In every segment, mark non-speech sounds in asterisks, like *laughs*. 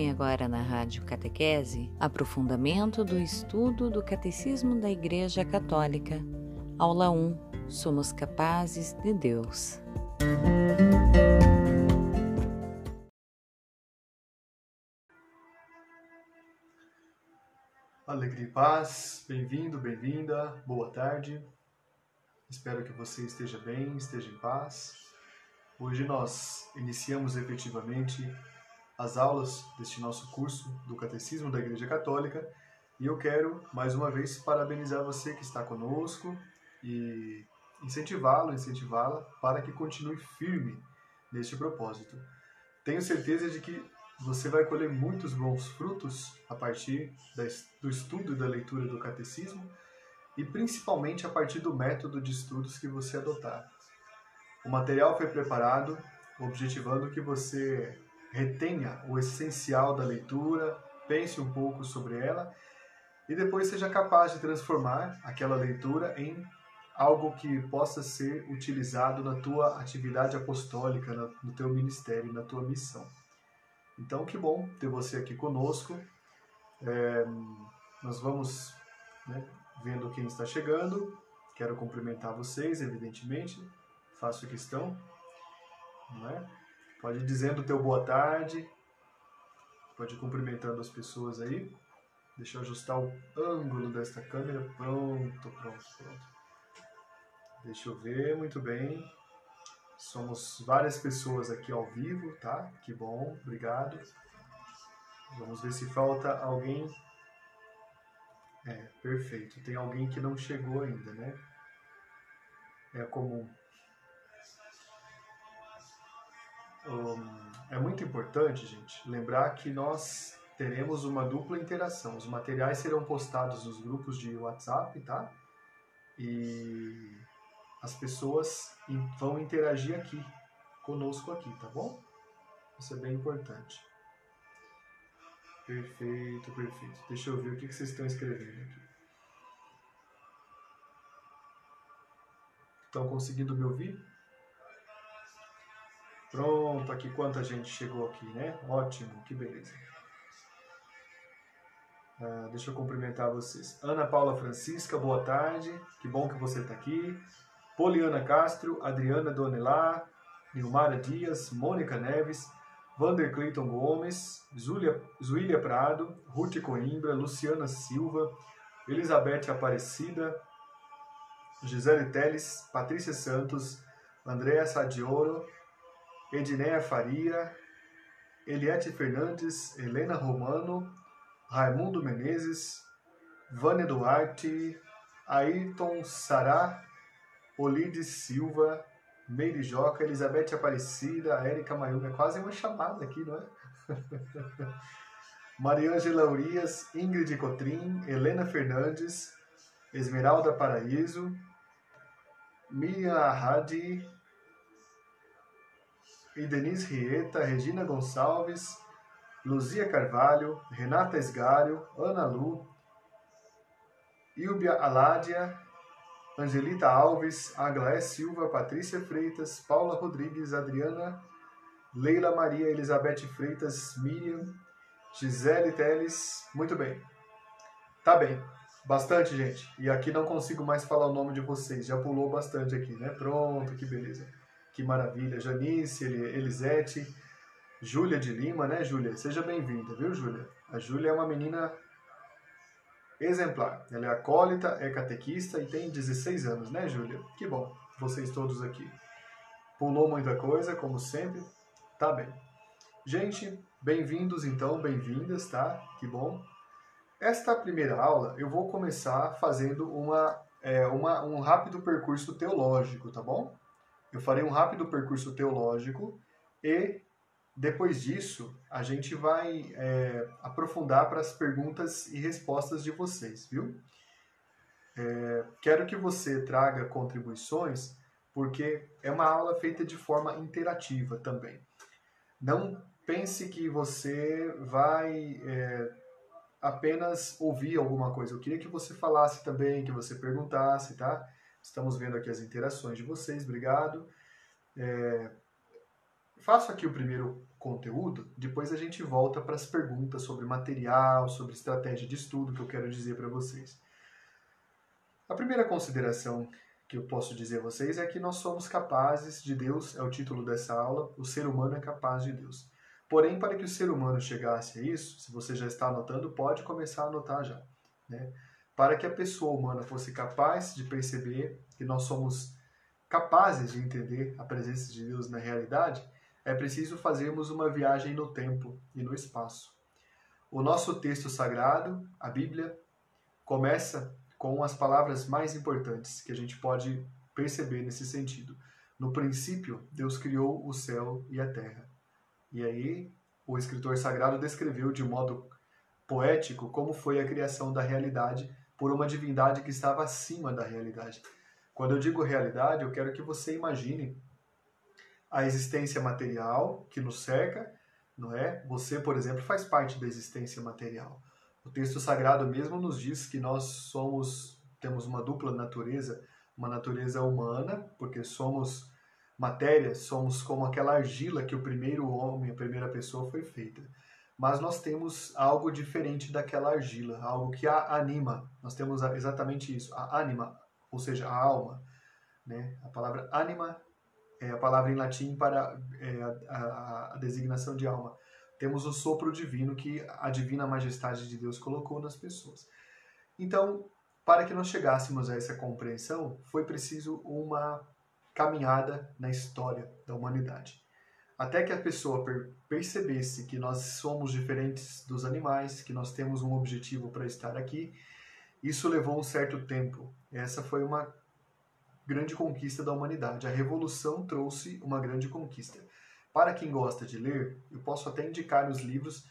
Acompanhe agora na Rádio Catequese aprofundamento do estudo do Catecismo da Igreja Católica. Aula 1 Somos capazes de Deus. Alegria e paz, bem-vindo, bem-vinda, boa tarde. Espero que você esteja bem, esteja em paz. Hoje nós iniciamos efetivamente as aulas deste nosso curso do Catecismo da Igreja Católica e eu quero, mais uma vez, parabenizar você que está conosco e incentivá-lo, incentivá-la para que continue firme neste propósito. Tenho certeza de que você vai colher muitos bons frutos a partir do estudo e da leitura do Catecismo e principalmente a partir do método de estudos que você adotar. O material foi preparado objetivando que você retenha o essencial da leitura, pense um pouco sobre ela e depois seja capaz de transformar aquela leitura em algo que possa ser utilizado na tua atividade apostólica, no teu ministério, na tua missão. Então, que bom ter você aqui conosco. É, nós vamos né, vendo quem está chegando. Quero cumprimentar vocês, evidentemente. Faço questão. Não é? Pode ir dizendo o teu boa tarde. Pode ir cumprimentando as pessoas aí. Deixa eu ajustar o ângulo desta câmera. Pronto, pronto, pronto. Deixa eu ver, muito bem. Somos várias pessoas aqui ao vivo, tá? Que bom, obrigado. Vamos ver se falta alguém. É, perfeito. Tem alguém que não chegou ainda, né? É comum. Um, é muito importante, gente, lembrar que nós teremos uma dupla interação. Os materiais serão postados nos grupos de WhatsApp, tá? E as pessoas vão interagir aqui, conosco aqui, tá bom? Isso é bem importante. Perfeito, perfeito. Deixa eu ver o que vocês estão escrevendo aqui. Estão conseguindo me ouvir? Pronto, aqui quanta gente chegou aqui, né? Ótimo, que beleza. Ah, deixa eu cumprimentar vocês. Ana Paula Francisca, boa tarde. Que bom que você está aqui. Poliana Castro, Adriana Donelá, Nilmara Dias, Mônica Neves, Vander Clayton Gomes, Zulia, Zuília Prado, Ruth Coimbra, Luciana Silva, Elizabeth Aparecida, Gisele Teles, Patrícia Santos, Andréa Sadioro, Edneia Faria, Eliette Fernandes, Helena Romano, Raimundo Menezes, Vânia Duarte, Ayrton Sará, Olides Silva, Meire Joca, Elizabeth Aparecida, Érica Mayumi, é quase uma chamada aqui, não é? *laughs* Mariângela Urias, Ingrid Cotrim, Helena Fernandes, Esmeralda Paraíso, Mia Hadi, e Denise Rieta, Regina Gonçalves, Luzia Carvalho, Renata Esgário, Ana Lu, Ilbia Aládia, Angelita Alves, Aglaé Silva, Patrícia Freitas, Paula Rodrigues, Adriana, Leila Maria Elizabeth Freitas, Miriam, Gisele Teles. Muito bem. Tá bem. Bastante, gente. E aqui não consigo mais falar o nome de vocês. Já pulou bastante aqui, né? Pronto, que beleza. Que maravilha. Janice, Elisete, Júlia de Lima, né, Júlia? Seja bem-vinda, viu, Júlia? A Júlia é uma menina exemplar. Ela é acólita, é catequista e tem 16 anos, né, Júlia? Que bom, vocês todos aqui. Pulou muita coisa, como sempre. Tá bem. Gente, bem-vindos então, bem-vindas, tá? Que bom. Esta primeira aula eu vou começar fazendo uma, é, uma, um rápido percurso teológico, tá bom? Eu farei um rápido percurso teológico e depois disso a gente vai é, aprofundar para as perguntas e respostas de vocês, viu? É, quero que você traga contribuições porque é uma aula feita de forma interativa também. Não pense que você vai é, apenas ouvir alguma coisa. Eu queria que você falasse também, que você perguntasse, tá? Estamos vendo aqui as interações de vocês, obrigado. É, faço aqui o primeiro conteúdo, depois a gente volta para as perguntas sobre material, sobre estratégia de estudo que eu quero dizer para vocês. A primeira consideração que eu posso dizer a vocês é que nós somos capazes de Deus, é o título dessa aula, o ser humano é capaz de Deus. Porém, para que o ser humano chegasse a isso, se você já está anotando, pode começar a anotar já. Né? Para que a pessoa humana fosse capaz de perceber que nós somos capazes de entender a presença de Deus na realidade, é preciso fazermos uma viagem no tempo e no espaço. O nosso texto sagrado, a Bíblia, começa com as palavras mais importantes que a gente pode perceber nesse sentido. No princípio, Deus criou o céu e a terra. E aí, o escritor sagrado descreveu de modo poético como foi a criação da realidade por uma divindade que estava acima da realidade. Quando eu digo realidade, eu quero que você imagine a existência material que nos cerca, não é? Você, por exemplo, faz parte da existência material. O texto sagrado mesmo nos diz que nós somos temos uma dupla natureza, uma natureza humana, porque somos matéria, somos como aquela argila que o primeiro homem, a primeira pessoa foi feita. Mas nós temos algo diferente daquela argila, algo que a anima. Nós temos exatamente isso, a anima, ou seja, a alma. Né? A palavra anima é a palavra em latim para é, a, a, designação de alma. Temos o sopro divino que a divina majestade de Deus colocou nas pessoas. Então, para que nós chegássemos a essa compreensão, foi preciso uma caminhada na história da humanidade. Até que a pessoa percebesse que nós somos diferentes dos animais, que nós temos um objetivo para estar aqui, isso levou um certo tempo. Essa foi uma grande conquista da humanidade. A revolução trouxe uma grande conquista. Para quem gosta de ler, eu posso até indicar os livros.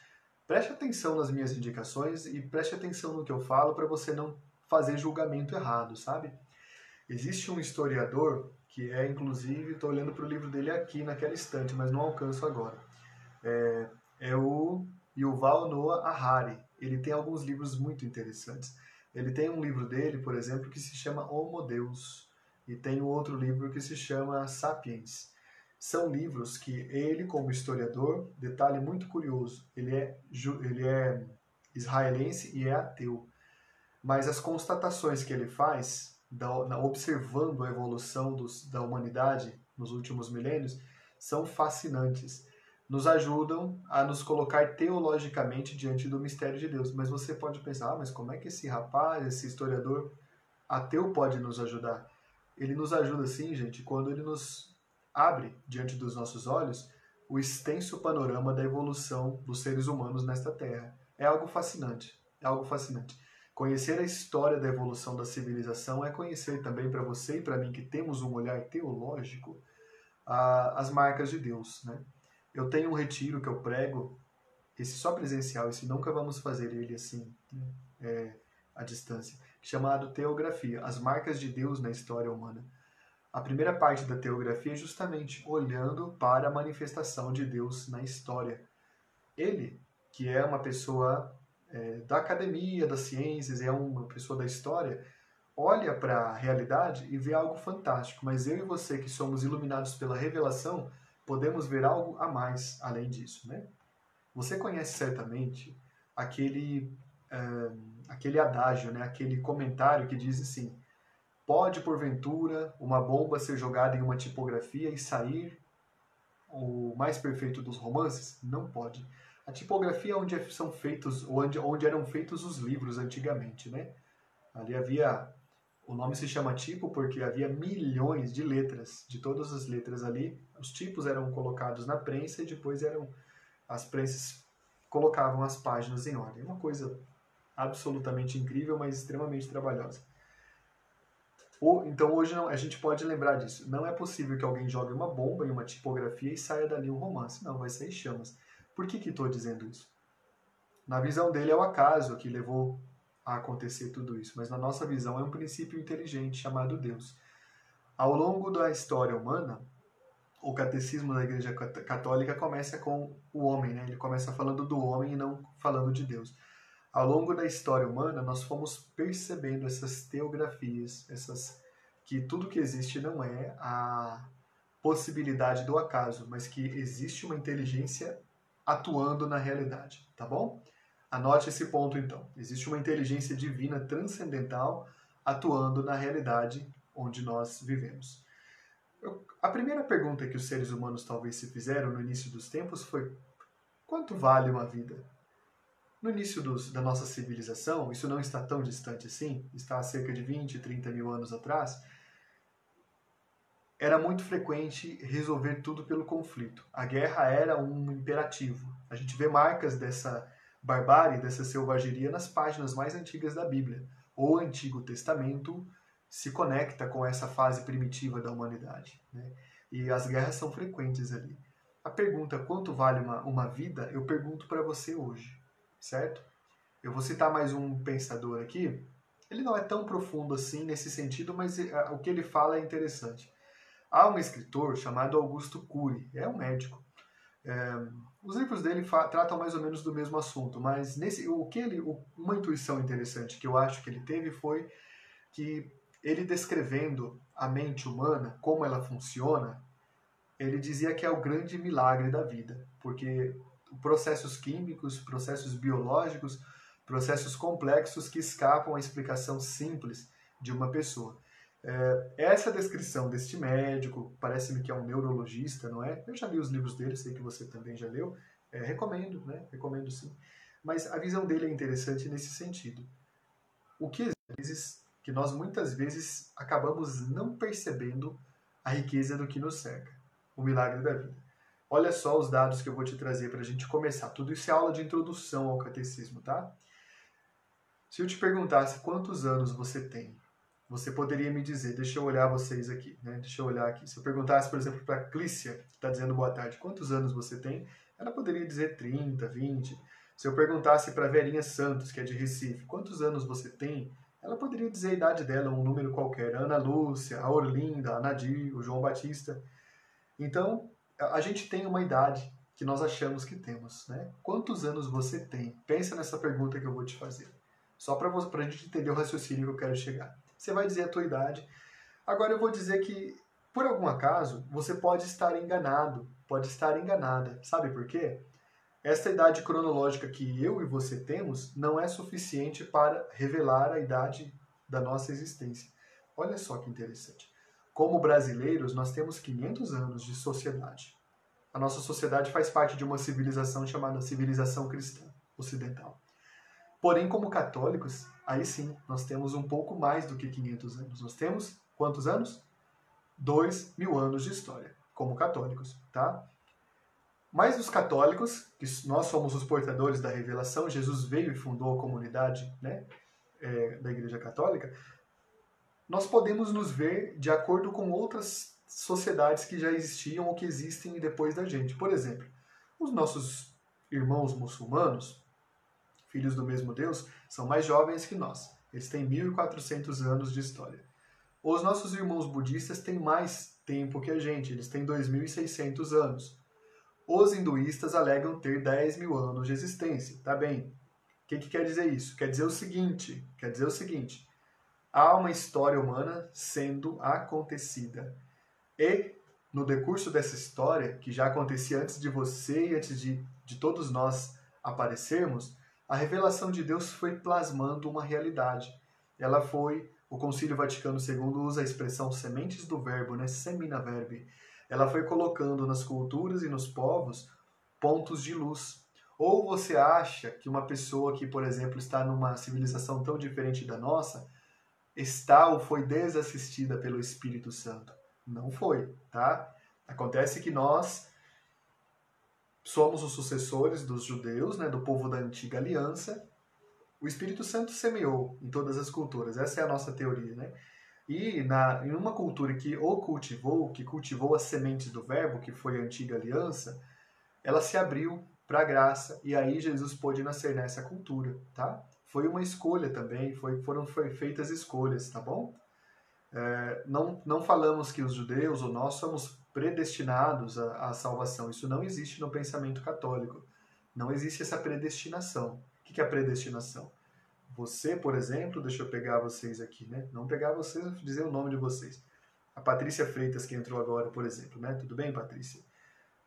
Preste atenção nas minhas indicações e preste atenção no que eu falo para você não fazer julgamento errado, sabe? Existe um historiador que é, inclusive, estou olhando para o livro dele aqui naquela estante, mas não alcanço agora. É, é o Yuval Noah Harari. Ele tem alguns livros muito interessantes. Ele tem um livro dele, por exemplo, que se chama Homo Deus e tem um outro livro que se chama Sapiens. São livros que ele, como historiador, detalhe muito curioso, ele é, ele é israelense e é ateu. Mas as constatações que ele faz, da, na, observando a evolução dos, da humanidade nos últimos milênios, são fascinantes. Nos ajudam a nos colocar teologicamente diante do mistério de Deus. Mas você pode pensar, ah, mas como é que esse rapaz, esse historiador ateu pode nos ajudar? ele nos ajuda assim, gente, quando ele nos abre diante dos nossos olhos o extenso panorama da evolução dos seres humanos nesta Terra. É algo fascinante, é algo fascinante. Conhecer a história da evolução da civilização é conhecer também para você e para mim que temos um olhar teológico as marcas de Deus, né? Eu tenho um retiro que eu prego, esse só presencial, esse nunca vamos fazer ele assim, é, à distância chamado Teografia, as marcas de Deus na história humana. A primeira parte da teografia é justamente olhando para a manifestação de Deus na história. Ele, que é uma pessoa é, da academia, das ciências, é uma pessoa da história, olha para a realidade e vê algo fantástico, mas eu e você que somos iluminados pela revelação, podemos ver algo a mais além disso, né? Você conhece certamente aquele aquele adágio, né, aquele comentário que diz assim: pode porventura uma bomba ser jogada em uma tipografia e sair o mais perfeito dos romances? Não pode. A tipografia é onde são feitos, onde, onde eram feitos os livros antigamente, né? Ali havia o nome se chama tipo porque havia milhões de letras, de todas as letras ali. Os tipos eram colocados na prensa e depois eram as prensas colocavam as páginas em ordem. Uma coisa absolutamente incrível, mas extremamente trabalhosa. Ou, então hoje não, a gente pode lembrar disso. Não é possível que alguém jogue uma bomba em uma tipografia e saia dali um romance. Não, vai sair chamas. Por que estou dizendo isso? Na visão dele é o acaso que levou a acontecer tudo isso, mas na nossa visão é um princípio inteligente chamado Deus. Ao longo da história humana, o catecismo da Igreja Católica começa com o homem, né? ele começa falando do homem e não falando de Deus ao longo da história humana, nós fomos percebendo essas teografias, essas que tudo que existe não é a, possibilidade do acaso, mas que existe uma inteligência atuando na realidade, tá bom? Anote esse ponto então. Existe uma inteligência divina transcendental atuando na realidade onde nós vivemos. Eu, a primeira pergunta que os seres humanos talvez se fizeram no início dos tempos foi: quanto vale uma vida? No início dos, da nossa civilização, isso não está tão distante assim, está há cerca de 20, 30 mil anos atrás, era muito frequente resolver tudo pelo conflito. A guerra era um imperativo. A gente vê marcas dessa barbárie, dessa selvageria nas páginas mais antigas da Bíblia. O Antigo Testamento se conecta com essa fase primitiva da humanidade. Né? E as guerras são frequentes ali. A pergunta quanto vale uma, uma vida, eu pergunto para você hoje, certo? Eu vou citar mais um pensador aqui. Ele não é tão profundo assim nesse sentido, mas eh, o que ele fala é interessante. Há um escritor chamado Augusto Cury, é um médico. É, os livros dele tratam mais ou menos do mesmo assunto, mas nesse, o que ele, uma intuição interessante que eu acho que ele teve foi que ele descrevendo a mente humana, como ela funciona, ele dizia que é o grande milagre da vida, porque processos químicos, processos biológicos, processos complexos que escapam à explicação simples de uma pessoa. É, essa descrição deste médico, parece-me que é um neurologista, não é? Eu já li os livros dele, sei que você também já leu. É, recomendo, né? Recomendo sim. Mas a visão dele é interessante nesse sentido. O que vezes que nós muitas vezes acabamos não percebendo a riqueza do que nos cerca, o milagre da vida. Olha só os dados que eu vou te trazer para a gente começar. Tudo isso é aula de introdução ao catecismo, tá? Se eu te perguntasse quantos anos você tem, você poderia me dizer, deixa eu olhar vocês aqui, né? Deixa eu olhar aqui. Se eu perguntasse, por exemplo, para a Clícia, que está dizendo boa tarde, quantos anos você tem? Ela poderia dizer 30, 20. Se eu perguntasse para a Verinha Santos, que é de Recife, quantos anos você tem? Ela poderia dizer a idade dela, um número qualquer. Ana Lúcia, a Orlinda, a Nadir, o João Batista. Então, a gente tem uma idade que nós achamos que temos, né? Quantos anos você tem? Pensa nessa pergunta que eu vou te fazer. Só para a gente entender o raciocínio que eu quero chegar você vai dizer a tua idade. Agora eu vou dizer que, por algum acaso, você pode estar enganado, pode estar enganada. Sabe por quê? Esta idade cronológica que eu e você temos não é suficiente para revelar a idade da nossa existência. Olha só que interessante. Como brasileiros, nós temos 500 anos de sociedade. A nossa sociedade faz parte de uma civilização chamada civilização cristã ocidental. Porém, como católicos, aí sim, nós temos um pouco mais do que 500 anos. Nós temos quantos anos? Dois mil anos de história, como católicos, tá? Mas os católicos, que nós somos os portadores da revelação, Jesus veio e fundou a comunidade né, é, da Igreja Católica, nós podemos nos ver de acordo com outras sociedades que já existiam ou que existem depois da gente. Por exemplo, os nossos irmãos muçulmanos, filhos do mesmo Deus, são mais jovens que nós. Eles têm 1400 anos de história. Os nossos irmãos budistas têm mais tempo que a gente, eles têm 2600 anos. Os hinduístas alegam ter 10 mil anos de existência. Tá bem. O que, que quer dizer isso? Quer dizer o seguinte, quer dizer o seguinte, há uma história humana sendo acontecida. E, no decurso dessa história, que já acontecia antes de você e antes de, de todos nós aparecermos, a revelação de Deus foi plasmando uma realidade. Ela foi, o Concílio Vaticano II usa a expressão sementes do verbo, né, semina verbi. Ela foi colocando nas culturas e nos povos pontos de luz. Ou você acha que uma pessoa que, por exemplo, está numa civilização tão diferente da nossa, está ou foi desassistida pelo Espírito Santo? Não foi, tá? Acontece que nós somos os sucessores dos judeus, né, do povo da antiga aliança. O Espírito Santo semeou em todas as culturas. Essa é a nossa teoria, né? E na, em uma cultura que o cultivou, que cultivou as sementes do verbo, que foi a antiga aliança, ela se abriu para a graça e aí Jesus pôde nascer nessa cultura, tá? Foi uma escolha também, foi, foram feitas escolhas, tá bom? É, não, não falamos que os judeus ou nós somos predestinados à, à, salvação. Isso não existe no pensamento católico. Não existe essa predestinação. O que é a predestinação? Você, por exemplo, deixa eu pegar vocês aqui, né? Não pegar vocês, dizer o nome de vocês. A Patrícia Freitas, que entrou agora, por exemplo, né? Tudo bem, Patrícia?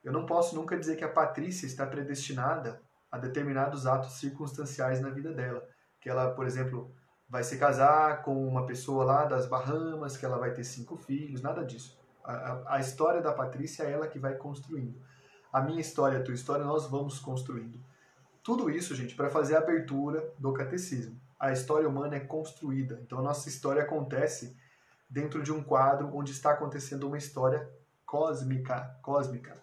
Eu não posso nunca dizer que a Patrícia está predestinada a determinados atos circunstanciais na vida dela. Que ela, por exemplo, vai se casar com uma pessoa lá das Bahamas, que ela vai ter cinco filhos, nada disso. A, a, história da Patrícia é ela que vai construindo. A minha história, a tua história, nós vamos construindo. Tudo isso, gente, para fazer a abertura do catecismo. A história humana é construída. Então a nossa história acontece dentro de um quadro onde está acontecendo uma história cósmica, cósmica,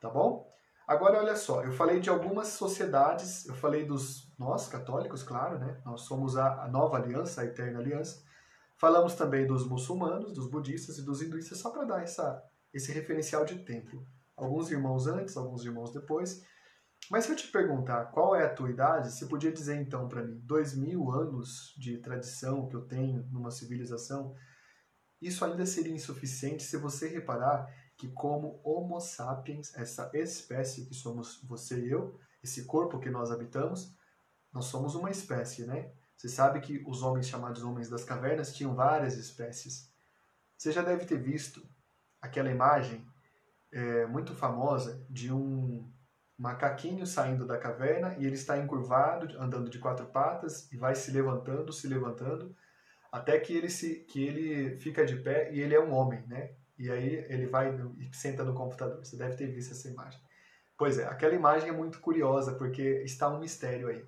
tá bom? Agora olha só, eu falei de algumas sociedades, eu falei dos nós católicos, claro, né? Nós somos a, a nova aliança, a eterna aliança. Falamos também dos muçulmanos, dos budistas e dos hinduístas, só para dar essa, esse referencial de tempo. Alguns irmãos antes, alguns irmãos depois. Mas se eu te perguntar qual é a tua idade, você podia dizer então para mim, dois mil anos de tradição que eu tenho numa civilização, isso ainda seria insuficiente se você reparar que como Homo sapiens, essa espécie que somos você e eu, esse corpo que nós habitamos, nós somos uma espécie, né? Você sabe que os homens chamados homens das cavernas tinham várias espécies. Você já deve ter visto aquela imagem é, muito famosa de um macaquinho saindo da caverna e ele está encurvado, andando de quatro patas e vai se levantando, se levantando, até que ele se que ele fica de pé e ele é um homem, né? E aí ele vai e senta no computador. Você deve ter visto essa imagem. Pois é, aquela imagem é muito curiosa porque está um mistério aí.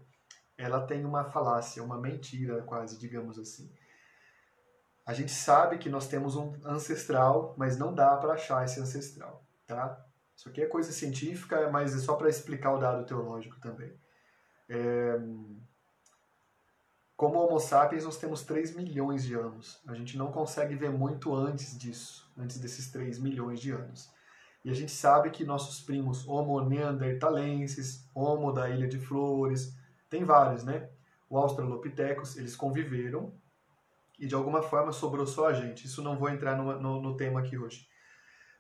Ela tem uma falácia, uma mentira quase, digamos assim. A gente sabe que nós temos um ancestral, mas não dá para achar esse ancestral, tá? Isso aqui é coisa científica, mas é só para explicar o dado teológico também. É... Como Homo sapiens, nós temos 3 milhões de anos. A gente não consegue ver muito antes disso, antes desses 3 milhões de anos. E a gente sabe que nossos primos Homo neanderthalenses, Homo da Ilha de Flores, tem vários, né? O Australopithecus, eles conviveram e de alguma forma sobrou só a gente. Isso não vou entrar no, no, no tema aqui hoje.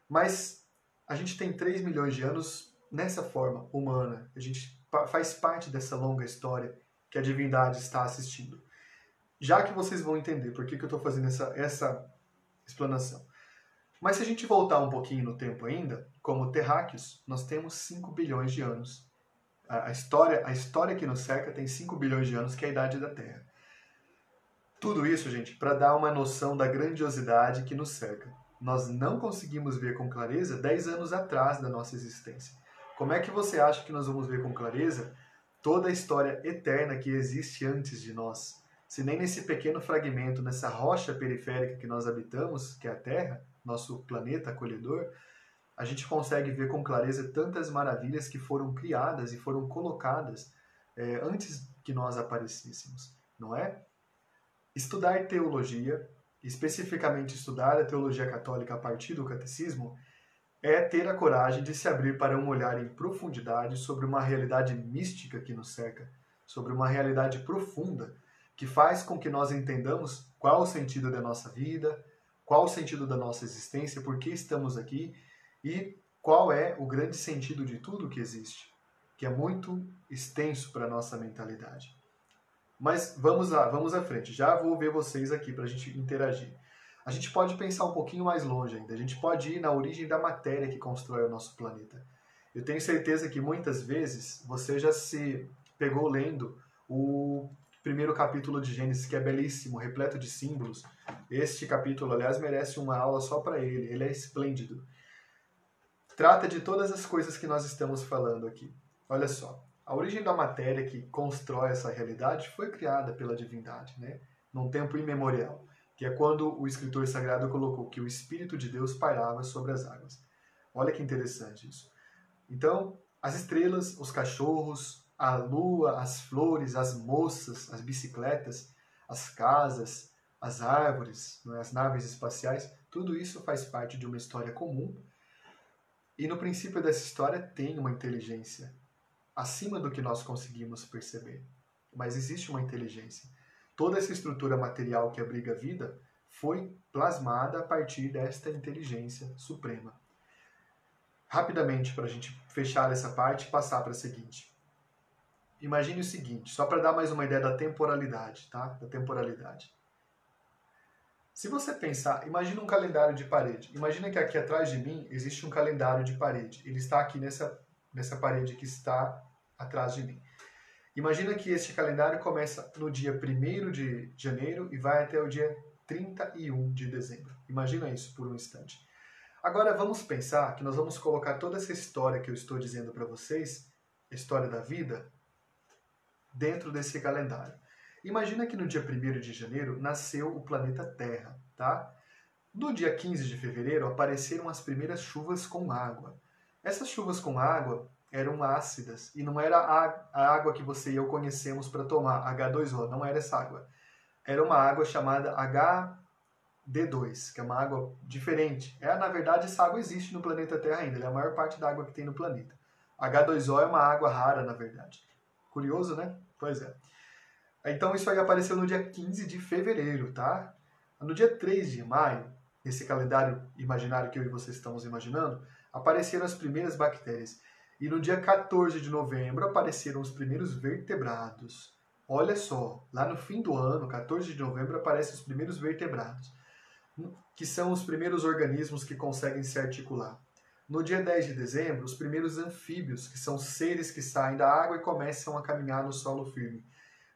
Mas a gente tem 3 milhões de anos nessa forma humana. A gente faz parte dessa longa história que a divindade está assistindo. Já que vocês vão entender por que, que eu estou fazendo essa, essa explanação. Mas se a gente voltar um pouquinho no tempo ainda, como terráqueos, nós temos 5 bilhões de anos. A, história, a história que nos cerca tem 5 bilhões de anos, que é a idade da Terra. Tudo isso, gente, para dar uma noção da grandiosidade que nos cerca nós não conseguimos ver com clareza 10 anos atrás da nossa existência. Como é que você acha que nós vamos ver com clareza toda a história eterna que existe antes de nós? Se nem nesse pequeno fragmento, nessa rocha periférica que nós habitamos, que é a Terra, nosso planeta acolhedor, a gente consegue ver com clareza tantas maravilhas que foram criadas e foram colocadas é, antes que nós aparecêssemos, não é? Estudar teologia especificamente estudar a teologia católica a partir do catecismo, é ter a coragem de se abrir para um olhar em profundidade sobre uma realidade mística que nos cerca, sobre uma realidade profunda que faz com que nós entendamos qual o sentido da nossa vida, qual o sentido da nossa existência, por que estamos aqui e qual é o grande sentido de tudo que existe, que é muito extenso para a nossa mentalidade. Mas vamos lá, vamos à frente. Já vou ver vocês aqui para a gente interagir. A gente pode pensar um pouquinho mais longe ainda. A gente pode ir na origem da matéria que constrói o nosso planeta. Eu tenho certeza que muitas vezes você já se pegou lendo o primeiro capítulo de Gênesis, que é belíssimo, repleto de símbolos. Este capítulo, aliás, merece uma aula só para ele. Ele é esplêndido. Trata de todas as coisas que nós estamos falando aqui. Olha só. A origem da matéria que constrói essa realidade foi criada pela divindade, né? num tempo imemorial, que é quando o escritor sagrado colocou que o Espírito de Deus pairava sobre as águas. Olha que interessante isso. Então, as estrelas, os cachorros, a lua, as flores, as moças, as bicicletas, as casas, as árvores, é? as naves espaciais, tudo isso faz parte de uma história comum. E no princípio dessa história tem uma inteligência acima do que nós conseguimos perceber. Mas existe uma inteligência. Toda essa estrutura material que abriga a vida foi plasmada a partir desta inteligência suprema. Rapidamente, para a gente fechar essa parte e passar para a seguinte. Imagine o seguinte, só para dar mais uma ideia da temporalidade, tá? Da temporalidade. Se você pensar, imagina um calendário de parede. Imagina que aqui atrás de mim existe um calendário de parede. Ele está aqui nessa, nessa parede que está atrás de mim. Imagina que este calendário começa no dia 1 de janeiro e vai até o dia 31 de dezembro. Imagina isso por um instante. Agora vamos pensar que nós vamos colocar toda essa história que eu estou dizendo para vocês, a história da vida, dentro desse calendário. Imagina que no dia 1 de janeiro nasceu o planeta Terra, tá? No dia 15 de fevereiro apareceram as primeiras chuvas com água. Essas chuvas com água eram ácidas e não era a água que você e eu conhecemos para tomar, H2O, não era essa água. Era uma água chamada HD2, que é uma água diferente. É, na verdade, essa água existe no planeta Terra ainda, é a maior parte da água que tem no planeta. H2O é uma água rara, na verdade. Curioso, né? Pois é. Então isso aí apareceu no dia 15 de fevereiro, tá? No dia 3 de maio, nesse calendário imaginário que eu e vocês estamos imaginando, apareceram as primeiras bactérias. E no dia 14 de novembro apareceram os primeiros vertebrados. Olha só, lá no fim do ano, 14 de novembro, aparecem os primeiros vertebrados, que são os primeiros organismos que conseguem se articular. No dia 10 de dezembro, os primeiros anfíbios, que são seres que saem da água e começam a caminhar no solo firme.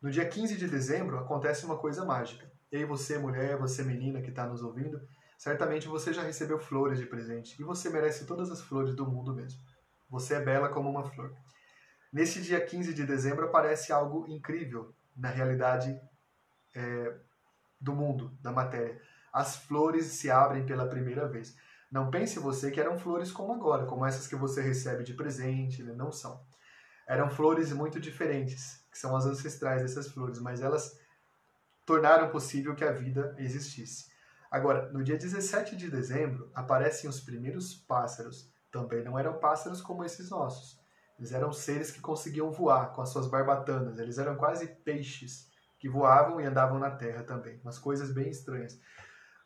No dia 15 de dezembro, acontece uma coisa mágica. E aí você, mulher, você, menina que está nos ouvindo, certamente você já recebeu flores de presente. E você merece todas as flores do mundo mesmo. Você é bela como uma flor. Nesse dia 15 de dezembro aparece algo incrível na realidade é, do mundo, da matéria. As flores se abrem pela primeira vez. Não pense você que eram flores como agora, como essas que você recebe de presente, né? não são. Eram flores muito diferentes, que são as ancestrais dessas flores, mas elas tornaram possível que a vida existisse. Agora, no dia 17 de dezembro, aparecem os primeiros pássaros também não eram pássaros como esses nossos. Eles eram seres que conseguiam voar com as suas barbatanas. Eles eram quase peixes que voavam e andavam na terra também. Umas coisas bem estranhas.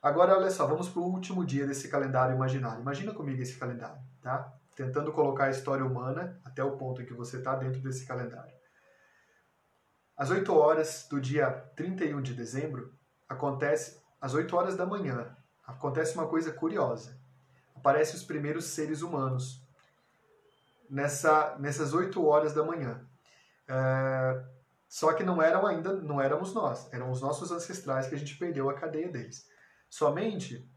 Agora, olha só, vamos para o último dia desse calendário imaginário. Imagina comigo esse calendário, tá? Tentando colocar a história humana até o ponto em que você está dentro desse calendário. Às 8 horas do dia 31 de dezembro, acontece, às 8 horas da manhã, acontece uma coisa curiosa aparecem os primeiros seres humanos nessa, nessas oito horas da manhã. É, só que não eram ainda, não éramos nós, eram os nossos ancestrais que a gente perdeu a cadeia deles. Somente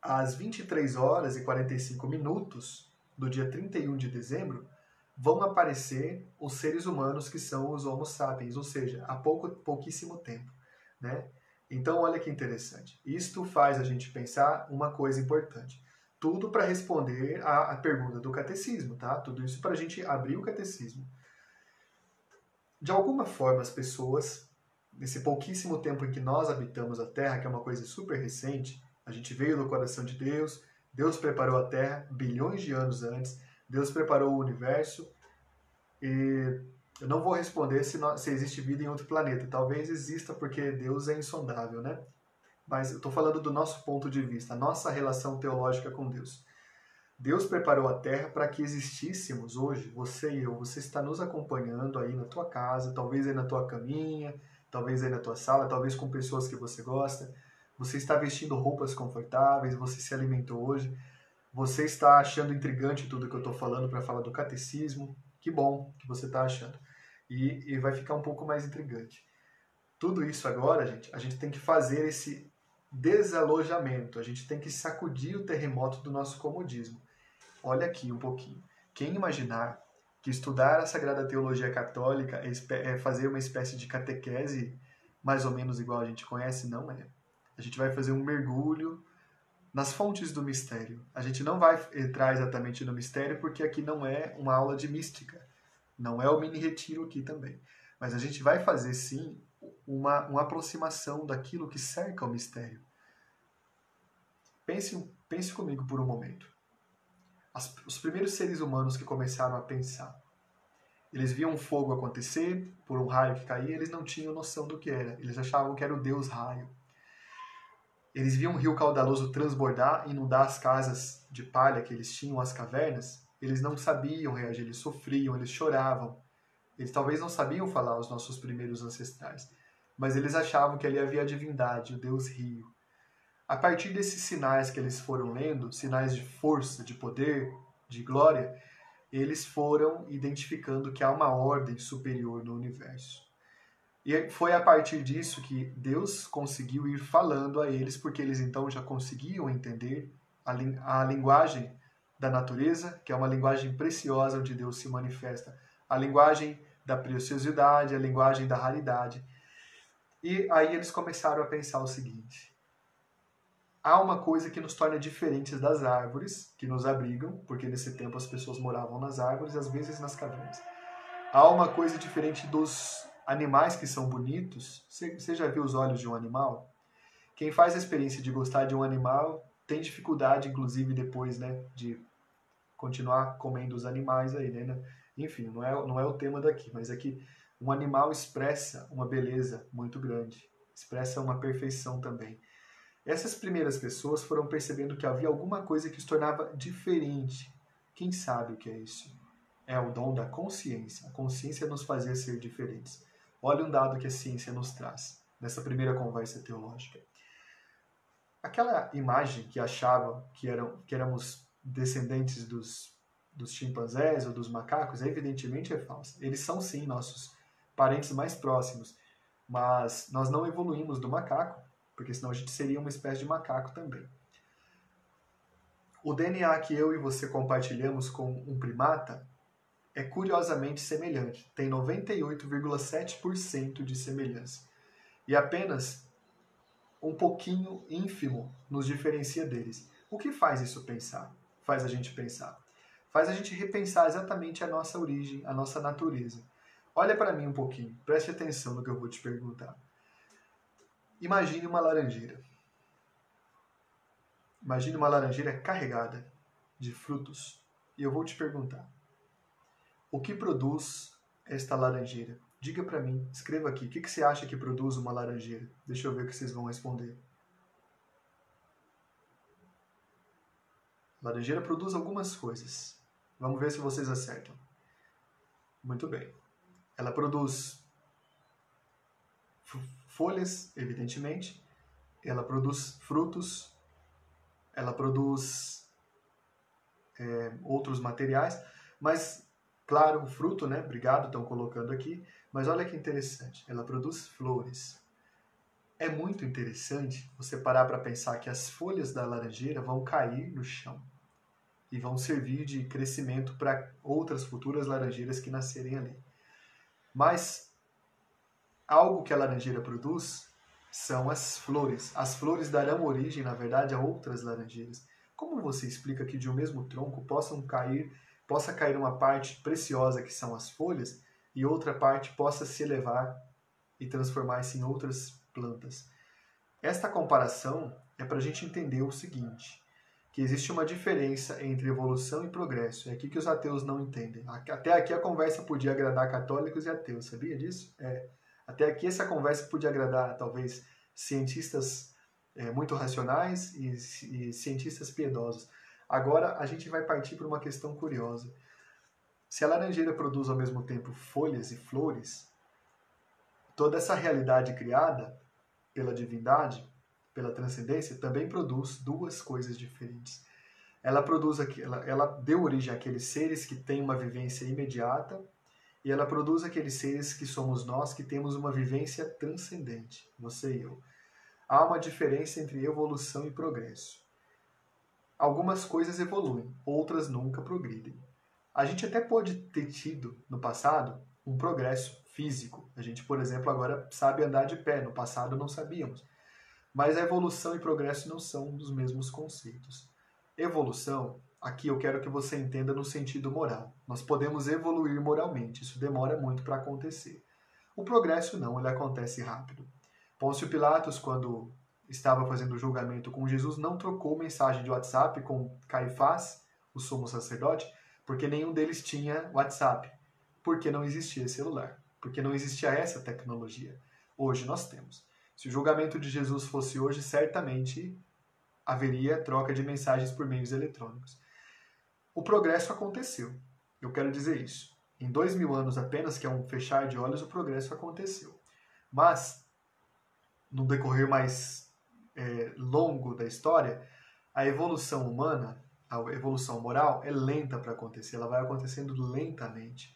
às 23 horas e 45 minutos do dia 31 de dezembro vão aparecer os seres humanos que são os Homo sapiens, ou seja, há pouco, pouquíssimo tempo, né? Então, olha que interessante. Isto faz a gente pensar uma coisa importante tudo para responder à, pergunta do catecismo, tá? Tudo isso para a gente abrir o catecismo. De alguma forma, as pessoas, nesse pouquíssimo tempo em que nós habitamos a Terra, que é uma coisa super recente, a gente veio do coração de Deus, Deus preparou a Terra bilhões de anos antes, Deus preparou o universo, e eu não vou responder se, se existe vida em outro planeta. Talvez exista porque Deus é insondável, né? mas eu estou falando do nosso ponto de vista, nossa relação teológica com Deus. Deus preparou a terra para que existíssemos hoje, você e eu. Você está nos acompanhando aí na tua casa, talvez aí na tua caminha, talvez aí na tua sala, talvez com pessoas que você gosta. Você está vestindo roupas confortáveis, você se alimentou hoje. Você está achando intrigante tudo que eu estou falando para falar do catecismo. Que bom que você está achando. E, e vai ficar um pouco mais intrigante. Tudo isso agora, gente, a gente tem que fazer esse desalojamento. A gente tem que sacudir o terremoto do nosso comodismo. Olha aqui um pouquinho. Quem imaginar que estudar a Sagrada Teologia Católica é fazer uma espécie de catequese mais ou menos igual a gente conhece? Não é. A gente vai fazer um mergulho nas fontes do mistério. A gente não vai entrar exatamente no mistério porque aqui não é uma aula de mística. Não é o mini retiro aqui também. Mas a gente vai fazer sim uma, uma aproximação daquilo que cerca o mistério. Pense, pense comigo por um momento. As, os primeiros seres humanos que começaram a pensar, eles viam um fogo acontecer por um raio que caía, eles não tinham noção do que era. Eles achavam que era o Deus raio. Eles viam um rio caudaloso transbordar, inundar as casas de palha que eles tinham, as cavernas. Eles não sabiam reagir, eles sofriam, eles choravam. Eles talvez não sabiam falar os nossos primeiros ancestrais mas eles achavam que ali havia a divindade, o Deus Rio. A partir desses sinais que eles foram lendo, sinais de força, de poder, de glória, eles foram identificando que há uma ordem superior no universo. E foi a partir disso que Deus conseguiu ir falando a eles, porque eles então já conseguiam entender a, linguagem da natureza, que é uma linguagem preciosa onde Deus se manifesta, a linguagem da preciosidade, a linguagem da raridade. E aí eles começaram a pensar o seguinte: há uma coisa que nos torna diferentes das árvores que nos abrigam, porque nesse tempo as pessoas moravam nas árvores, às vezes nas cavernas. Há uma coisa diferente dos animais que são bonitos. Você já viu os olhos de um animal? Quem faz a experiência de gostar de um animal tem dificuldade, inclusive, depois, né, de continuar comendo os animais aí, né? Enfim, não é, não é o tema daqui, mas aqui é um animal expressa uma beleza muito grande, expressa uma perfeição também. Essas primeiras pessoas foram percebendo que havia alguma coisa que os tornava diferente. Quem sabe o que é isso? É o dom da consciência. A consciência nos fazia ser diferentes. Olha um dado que a ciência nos traz nessa primeira conversa teológica. Aquela imagem que achava que, eram, que éramos descendentes dos, dos chimpanzés ou dos macacos, evidentemente é falsa. Eles são sim nossos parentes mais próximos, mas nós não evoluímos do macaco porque senão a gente seria uma espécie de macaco também. O DNA que eu e você compartilhamos com um primata é curiosamente semelhante, tem 98,7% de semelhança. E apenas um pouquinho ínfimo nos diferencia deles. O que faz isso pensar? Faz a gente pensar. Faz a gente repensar exatamente a nossa origem, a nossa natureza. Olha para mim um pouquinho, preste atenção no que eu vou te perguntar. Imagine uma laranjeira. Imagine uma laranjeira carregada de frutos. E eu vou te perguntar: o que produz esta laranjeira? Diga para mim, escreva aqui, o que, que você acha que produz uma laranjeira? Deixa eu ver o que vocês vão responder. laranjeira produz algumas coisas. Vamos ver se vocês acertam. Muito bem. Ela produz folhas, evidentemente, ela produz frutos, ela produz é, outros materiais, mas, claro, o fruto, né? Obrigado, estão colocando aqui. Mas olha que interessante, ela produz flores. É muito interessante você parar para pensar que as folhas da laranjeira vão cair no chão e vão servir de crescimento para outras futuras laranjeiras que nascerem ali. Mas algo que a laranjeira produz são as flores. As flores darão origem, na verdade, a outras laranjeiras. Como você explica que de um mesmo tronco possam cair, possa cair uma parte preciosa que são as folhas e outra parte possa se elevar e transformar-se em outras plantas? Esta comparação é para a gente entender o seguinte: que existe uma diferença entre evolução e progresso. É aqui que os ateus não entendem. Até aqui a conversa podia agradar católicos e ateus, sabia disso? É. Até aqui essa conversa podia agradar talvez cientistas é, muito racionais e, e cientistas piedosos. Agora a gente vai partir para uma questão curiosa. Se a laranjeira produz ao mesmo tempo folhas e flores, toda essa realidade criada pela divindade, pela transcendência, também produz duas coisas diferentes. Ela produz ela, ela deu origem àqueles seres que têm uma vivência imediata e ela produz aqueles seres que somos nós que temos uma vivência transcendente, você e eu. Há uma diferença entre evolução e progresso. Algumas coisas evoluem, outras nunca progridem. A gente até pode ter tido no passado um progresso físico. A gente, por exemplo, agora sabe andar de pé, no passado não sabíamos. Mas a evolução e progresso não são dos mesmos conceitos. Evolução Aqui eu quero que você entenda no sentido moral. Nós podemos evoluir moralmente, isso demora muito para acontecer. O progresso não, ele acontece rápido. Pôncio Pilatos, quando estava fazendo o julgamento com Jesus, não trocou mensagem de WhatsApp com Caifás, o sumo sacerdote, porque nenhum deles tinha WhatsApp, porque não existia celular, porque não existia essa tecnologia. Hoje nós temos. Se o julgamento de Jesus fosse hoje, certamente haveria troca de mensagens por meios eletrônicos. O progresso aconteceu. Eu quero dizer isso. Em dois mil anos apenas, que é um fechar de olhos, o progresso aconteceu. Mas, no decorrer mais é, longo da história, a evolução humana, a evolução moral, é lenta para acontecer, ela vai acontecendo lentamente.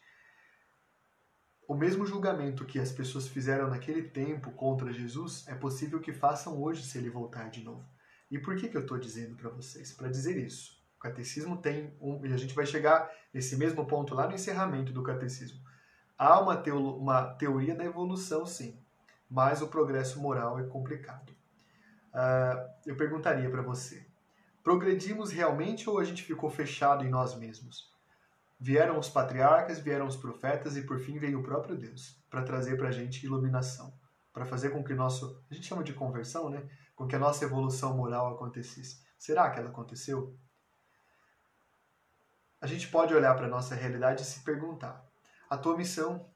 O mesmo julgamento que as pessoas fizeram naquele tempo contra Jesus é possível que façam hoje se ele voltar de novo. E por que, que eu estou dizendo para vocês? Para dizer isso. O catecismo tem um. E a gente vai chegar nesse mesmo ponto lá no encerramento do catecismo. Há uma, teolo, uma teoria da evolução, sim, mas o progresso moral é complicado. Uh, eu perguntaria para você: progredimos realmente ou a gente ficou fechado em nós mesmos? Vieram os patriarcas, vieram os profetas e por fim veio o próprio Deus para trazer para a gente iluminação, para fazer com que nosso, a gente chama de conversão, né? Com que a nossa evolução moral acontecesse. Será que ela aconteceu? A gente pode olhar para a nossa realidade e se perguntar: a tua missão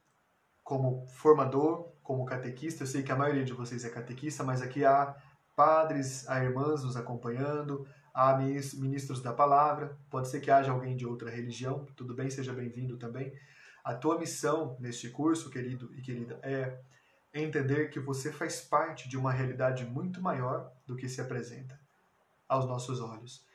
como formador, como catequista, eu sei que a maioria de vocês é catequista, mas aqui há padres, há irmãs nos acompanhando, há ministros da palavra, pode ser que haja alguém de outra religião, tudo bem, seja bem-vindo também. A tua missão neste curso, querido e querida, é entender que você faz parte de uma realidade muito maior do que se apresenta aos nossos olhos.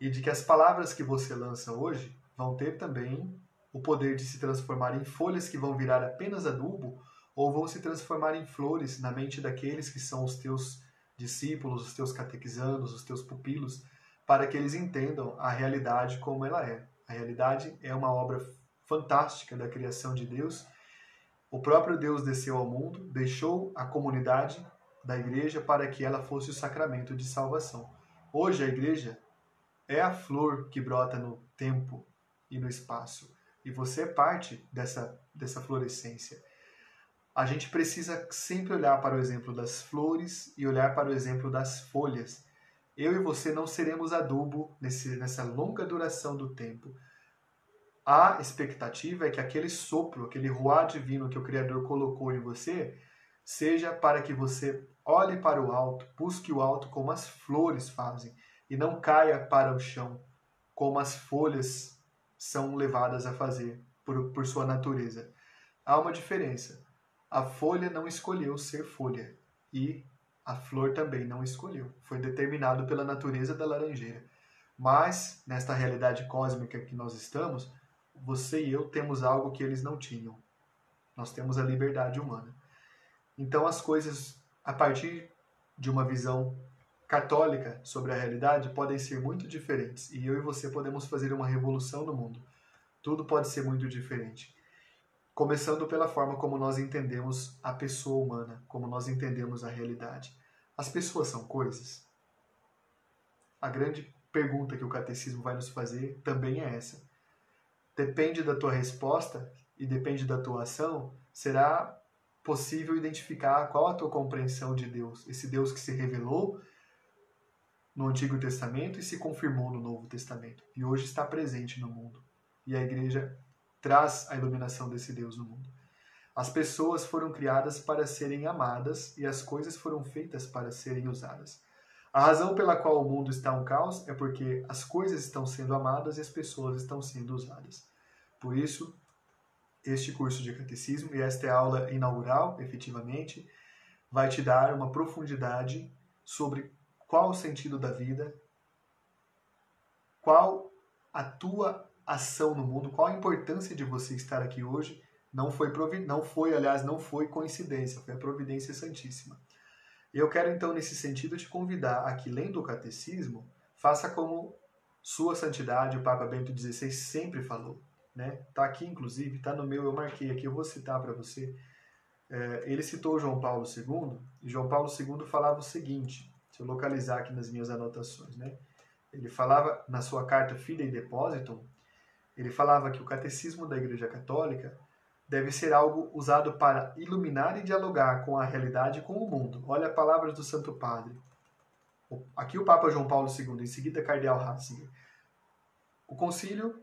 E de que as palavras que você lança hoje vão ter também o poder de se transformar em folhas que vão virar apenas adubo ou vão se transformar em flores na mente daqueles que são os teus discípulos, os teus catequizandos, os teus pupilos, para que eles entendam a realidade como ela é. A realidade é uma obra fantástica da criação de Deus. O próprio Deus desceu ao mundo, deixou a comunidade da igreja para que ela fosse o sacramento de salvação. Hoje a igreja é a flor que brota no tempo e no espaço, e você é parte dessa dessa florescência. A gente precisa sempre olhar para o exemplo das flores e olhar para o exemplo das folhas eu e você não seremos adubo nesse, nessa longa duração do tempo. A expectativa é que aquele sopro, aquele ruá divino que o Criador colocou em você, seja para que você olhe para o alto, busque o alto como as flores fazem, e não caia para o chão, como as folhas são levadas a fazer por, por sua natureza. Há uma diferença. A folha não escolheu ser folha, e a flor também não escolheu. Foi determinado pela natureza da laranjeira. Mas, nesta realidade cósmica que nós estamos, você e eu temos algo que eles não tinham. Nós temos a liberdade humana. Então, as coisas, a partir de uma visão católica sobre a realidade, podem ser muito diferentes. E eu e você podemos fazer uma revolução no mundo. Tudo pode ser muito diferente. Começando pela forma como nós entendemos a pessoa humana, como nós entendemos a realidade. As pessoas são coisas? A grande pergunta que o catecismo vai nos fazer também é essa. Depende da tua resposta e depende da tua ação, será possível identificar qual a tua compreensão de Deus, esse Deus que se revelou no Antigo Testamento e se confirmou no Novo Testamento e hoje está presente no mundo. E a igreja traz a iluminação desse Deus no mundo. As pessoas foram criadas para serem amadas e as coisas foram feitas para serem usadas. A razão pela qual o mundo está um caos é porque as coisas estão sendo amadas e as pessoas estão sendo usadas. Por isso, este curso de catecismo e esta é a aula inaugural, efetivamente, vai te dar uma profundidade sobre qual o sentido da vida, qual a tua ação no mundo, qual a importância de você estar aqui hoje, não foi, não foi, aliás, não foi coincidência, foi a providência santíssima. E eu quero então, nesse sentido, te convidar a que, lendo o catecismo, faça como Sua Santidade, o Papa Bento XVI, sempre falou. Né? Tá aqui, inclusive, tá no meu, eu marquei aqui, eu vou citar para você. É, ele citou João Paulo II, e João Paulo II falava o seguinte, se eu localizar aqui nas minhas anotações, né? Ele falava na sua carta Fidei Depositum, ele falava que o catecismo da Igreja Católica deve ser algo usado para iluminar e dialogar com a realidade e com o mundo. Olha as palavras do Santo Padre. Aqui o Papa João Paulo II, em seguida Cardeal Ratzinger. O Concílio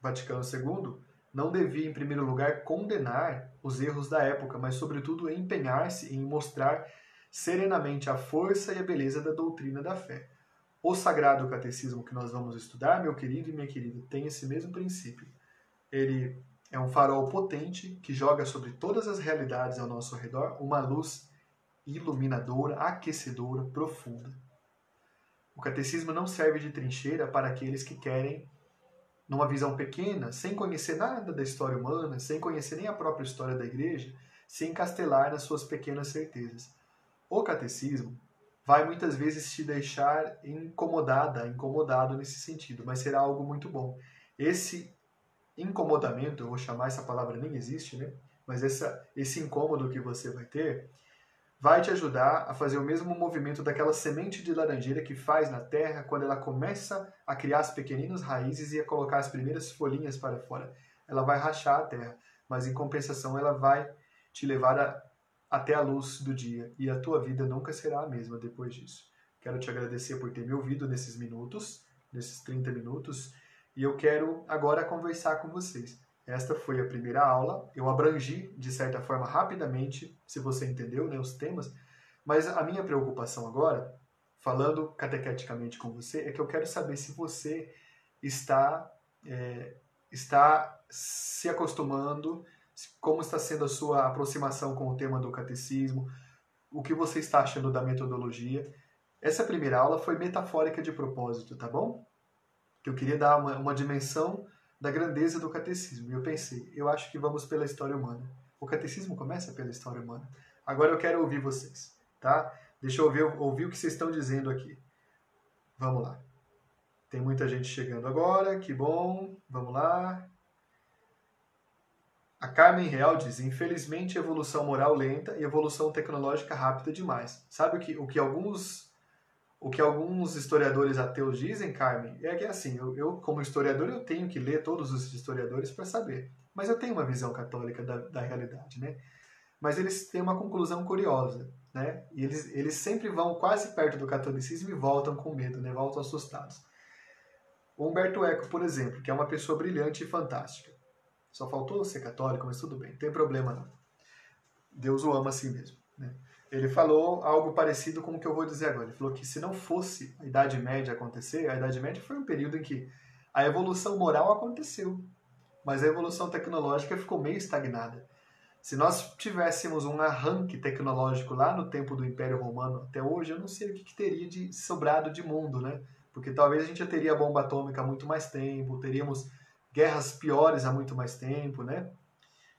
Vaticano II não devia, em primeiro lugar, condenar os erros da época, mas, sobretudo, empenhar-se em mostrar serenamente a força e a beleza da doutrina da fé. O Sagrado Catecismo que nós vamos estudar, meu querido e minha querida, tem esse mesmo princípio. Ele é um farol potente que joga sobre todas as realidades ao nosso redor uma luz iluminadora, aquecedora, profunda. O catecismo não serve de trincheira para aqueles que querem, numa visão pequena, sem conhecer nada da história humana, sem conhecer nem a própria história da igreja, se encastelar nas suas pequenas certezas. O catecismo vai muitas vezes te deixar incomodada, incomodado nesse sentido, mas será algo muito bom. Esse incomodamento, eu vou chamar essa palavra nem existe, né? Mas essa, esse incômodo que você vai ter vai te ajudar a fazer o mesmo movimento daquela semente de laranjeira que faz na terra quando ela começa a criar as pequeninas raízes e a colocar as primeiras folhinhas para fora. Ela vai rachar a terra, mas em compensação ela vai te levar a, até a luz do dia e a tua vida nunca será a mesma depois disso. Quero te agradecer por ter me ouvido nesses minutos, nesses 30 minutos, e eu quero agora conversar com vocês. Esta foi a primeira aula. Eu abrangi, de certa forma, rapidamente, se você entendeu né, os temas, mas a minha preocupação agora, falando catequeticamente com você, é que eu quero saber se você está, é, está se acostumando, como está sendo a sua aproximação com o tema do catecismo, o que você está achando da metodologia. Essa primeira aula foi metafórica de propósito, tá bom? Que eu queria dar uma, uma dimensão da grandeza do catecismo. E eu pensei, eu acho que vamos pela história humana. O catecismo começa pela história humana. Agora eu quero ouvir vocês, tá? Deixa eu ouvir, ouvir o que vocês estão dizendo aqui. Vamos lá. Tem muita gente chegando agora, que bom. Vamos lá. A Carmen Real diz: infelizmente, evolução moral lenta e evolução tecnológica rápida demais. Sabe o que, o que alguns o que alguns historiadores ateus dizem, Carmen, é que assim, eu, eu como historiador, eu tenho que ler todos os historiadores para saber. Mas eu tenho uma visão católica da, da realidade, né? Mas eles têm uma conclusão curiosa, né? E eles, eles sempre vão quase perto do catolicismo e voltam com medo, né? Voltam assustados. O Humberto Eco, por exemplo, que é uma pessoa brilhante e fantástica. Só faltou ser católico, mas tudo bem, não tem problema não. Deus o ama assim mesmo, né? ele falou algo parecido com o que eu vou dizer agora. Ele falou que se não fosse a Idade Média acontecer, a Idade Média foi um período em que a evolução moral aconteceu, mas a evolução tecnológica ficou meio estagnada. Se nós tivéssemos um arranque tecnológico lá no tempo do Império Romano até hoje, eu não sei o que, que teria de sobrado de mundo, né? Porque talvez a gente já teria bomba atômica há muito mais tempo, teríamos guerras piores há muito mais tempo, né?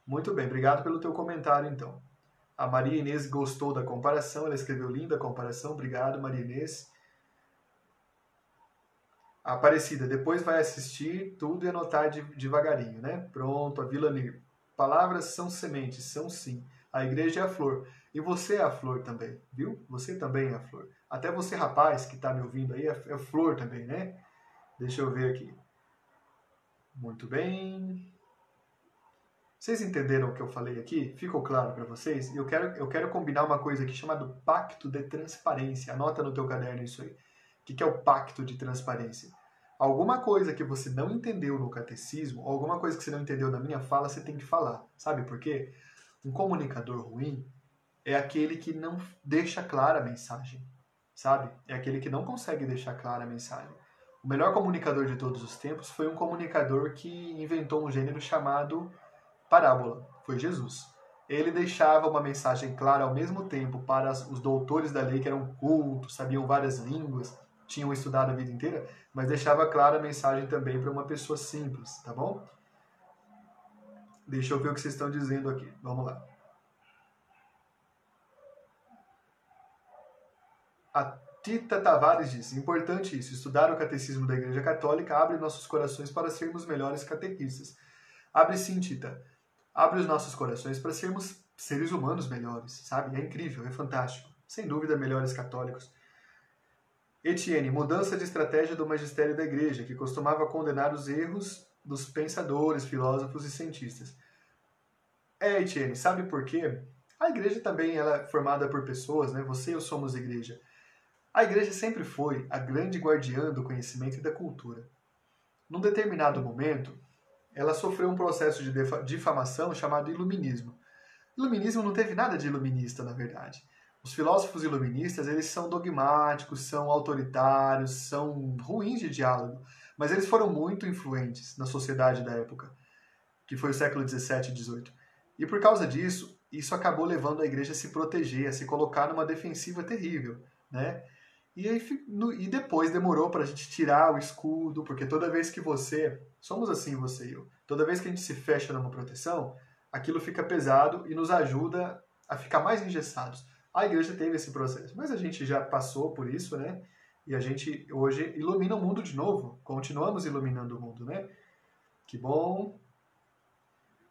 Muito bem, obrigado pelo teu comentário então. A Maria Inês gostou da comparação, ela escreveu linda comparação, obrigado Maria Inês. Aparecida, depois vai assistir tudo e anotar de, devagarinho, né? Pronto, a Vila Nir. Palavras são sementes, são sim. A igreja é a flor. E você é a flor também, viu? Você também é a flor. Até você, rapaz, que está me ouvindo aí, é, é flor também, né? Deixa eu ver aqui. Muito bem. Vocês entenderam o que eu falei aqui? Ficou claro para vocês? Eu quero, eu quero combinar uma coisa aqui chamada pacto de transparência. Anota no teu caderno isso aí. O que, que é o pacto de transparência? Alguma coisa que você não entendeu no catecismo, alguma coisa que você não entendeu na minha fala, você tem que falar. Sabe por quê? Um comunicador ruim é aquele que não deixa clara a mensagem. Sabe? É aquele que não consegue deixar clara a mensagem. O melhor comunicador de todos os tempos foi um comunicador que inventou um gênero chamado parábola foi Jesus. Ele deixava uma mensagem clara ao mesmo tempo para os doutores da lei, que eram cultos, sabiam várias línguas, tinham estudado a vida inteira, mas deixava clara a mensagem também para uma pessoa simples, tá bom? Deixa eu ver o que vocês estão dizendo aqui. Vamos lá. A Tita Tavares diz: importante isso, estudar o catecismo da Igreja Católica abre nossos corações para sermos melhores catequistas. Abre sim, Tita abre os nossos corações para sermos seres humanos melhores, sabe? É incrível, é fantástico. Sem dúvida, melhores católicos. Etienne, mudança de estratégia do magistério da igreja, que costumava condenar os erros dos pensadores, filósofos e cientistas. É, Etienne, sabe por quê? A igreja também ela é formada por pessoas, né? Você e eu somos igreja. A igreja sempre foi a grande guardiã do conhecimento e da cultura. Num determinado momento, ela sofreu um processo de difamação chamado iluminismo. Iluminismo não teve nada de iluminista, na verdade. Os filósofos iluministas, eles são dogmáticos, são autoritários, são ruins de diálogo, mas eles foram muito influentes na sociedade da época, que foi o século 17 e 18. E por causa disso, isso acabou levando a igreja a se proteger, a se colocar numa defensiva terrível, né? E, aí, e depois demorou para a gente tirar o escudo, porque toda vez que você, somos assim você e eu, toda vez que a gente se fecha numa proteção, aquilo fica pesado e nos ajuda a ficar mais engessados. A igreja teve esse processo, mas a gente já passou por isso, né? E a gente hoje ilumina o mundo de novo, continuamos iluminando o mundo, né? Que bom.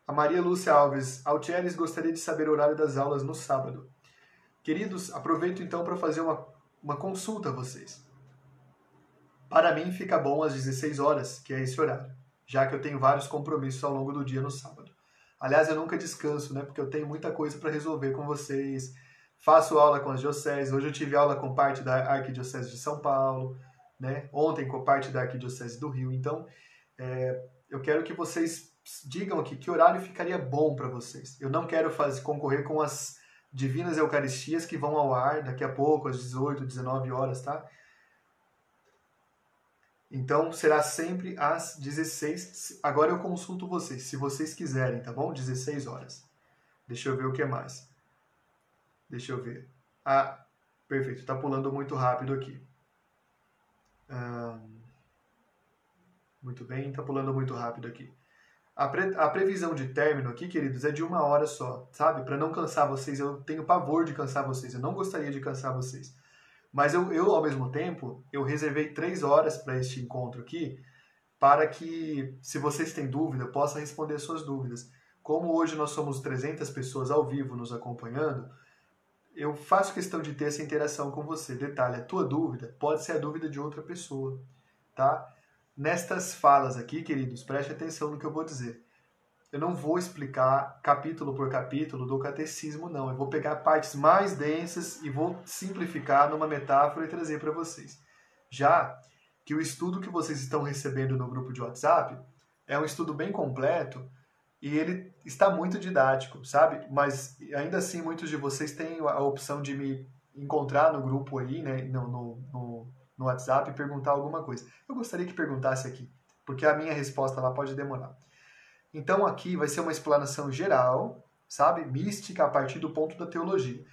A Maria Lúcia Alves, Altieres gostaria de saber o horário das aulas no sábado. Queridos, aproveito então para fazer uma uma consulta a vocês. Para mim fica bom às 16 horas, que é esse horário, já que eu tenho vários compromissos ao longo do dia no sábado. Aliás, eu nunca descanso, né? Porque eu tenho muita coisa para resolver com vocês. Faço aula com as dioceses. Hoje eu tive aula com parte da Arquidiocese de São Paulo, né? Ontem com parte da Arquidiocese do Rio. Então, é, eu quero que vocês digam aqui que horário ficaria bom para vocês. Eu não quero fazer concorrer com as Divinas Eucaristias que vão ao ar daqui a pouco, às 18, 19 horas, tá? Então será sempre às 16. Agora eu consulto vocês, se vocês quiserem, tá bom? 16 horas. Deixa eu ver o que mais. Deixa eu ver. Ah, perfeito. Tá pulando muito rápido aqui. muito bem, tá pulando muito rápido aqui. A, pre, a previsão de término aqui, queridos, é de uma hora só, sabe? Para não cansar vocês, eu tenho pavor de cansar vocês, eu não gostaria de cansar vocês. Mas eu, eu ao mesmo tempo, eu reservei três horas para este encontro aqui, para que, se vocês têm dúvida, possa responder suas dúvidas. Como hoje nós somos 300 pessoas ao vivo nos acompanhando, eu faço questão de ter essa interação com você. Detalhe, a tua dúvida pode ser a dúvida de outra pessoa, tá? Nestas falas aqui, queridos, preste atenção no que eu vou dizer. Eu não vou explicar capítulo por capítulo do catecismo, não. Eu vou pegar partes mais densas e vou simplificar numa metáfora e trazer para vocês. Já que o estudo que vocês estão recebendo no grupo de WhatsApp é um estudo bem completo e ele está muito didático, sabe? Mas ainda assim, muitos de vocês têm a opção de me encontrar no grupo aí, né? no, no, no no WhatsApp e perguntar alguma coisa. Eu gostaria que perguntasse aqui, porque a minha resposta lá pode demorar. Então aqui vai ser uma explanação geral, sabe? Mística a partir do ponto da teologia.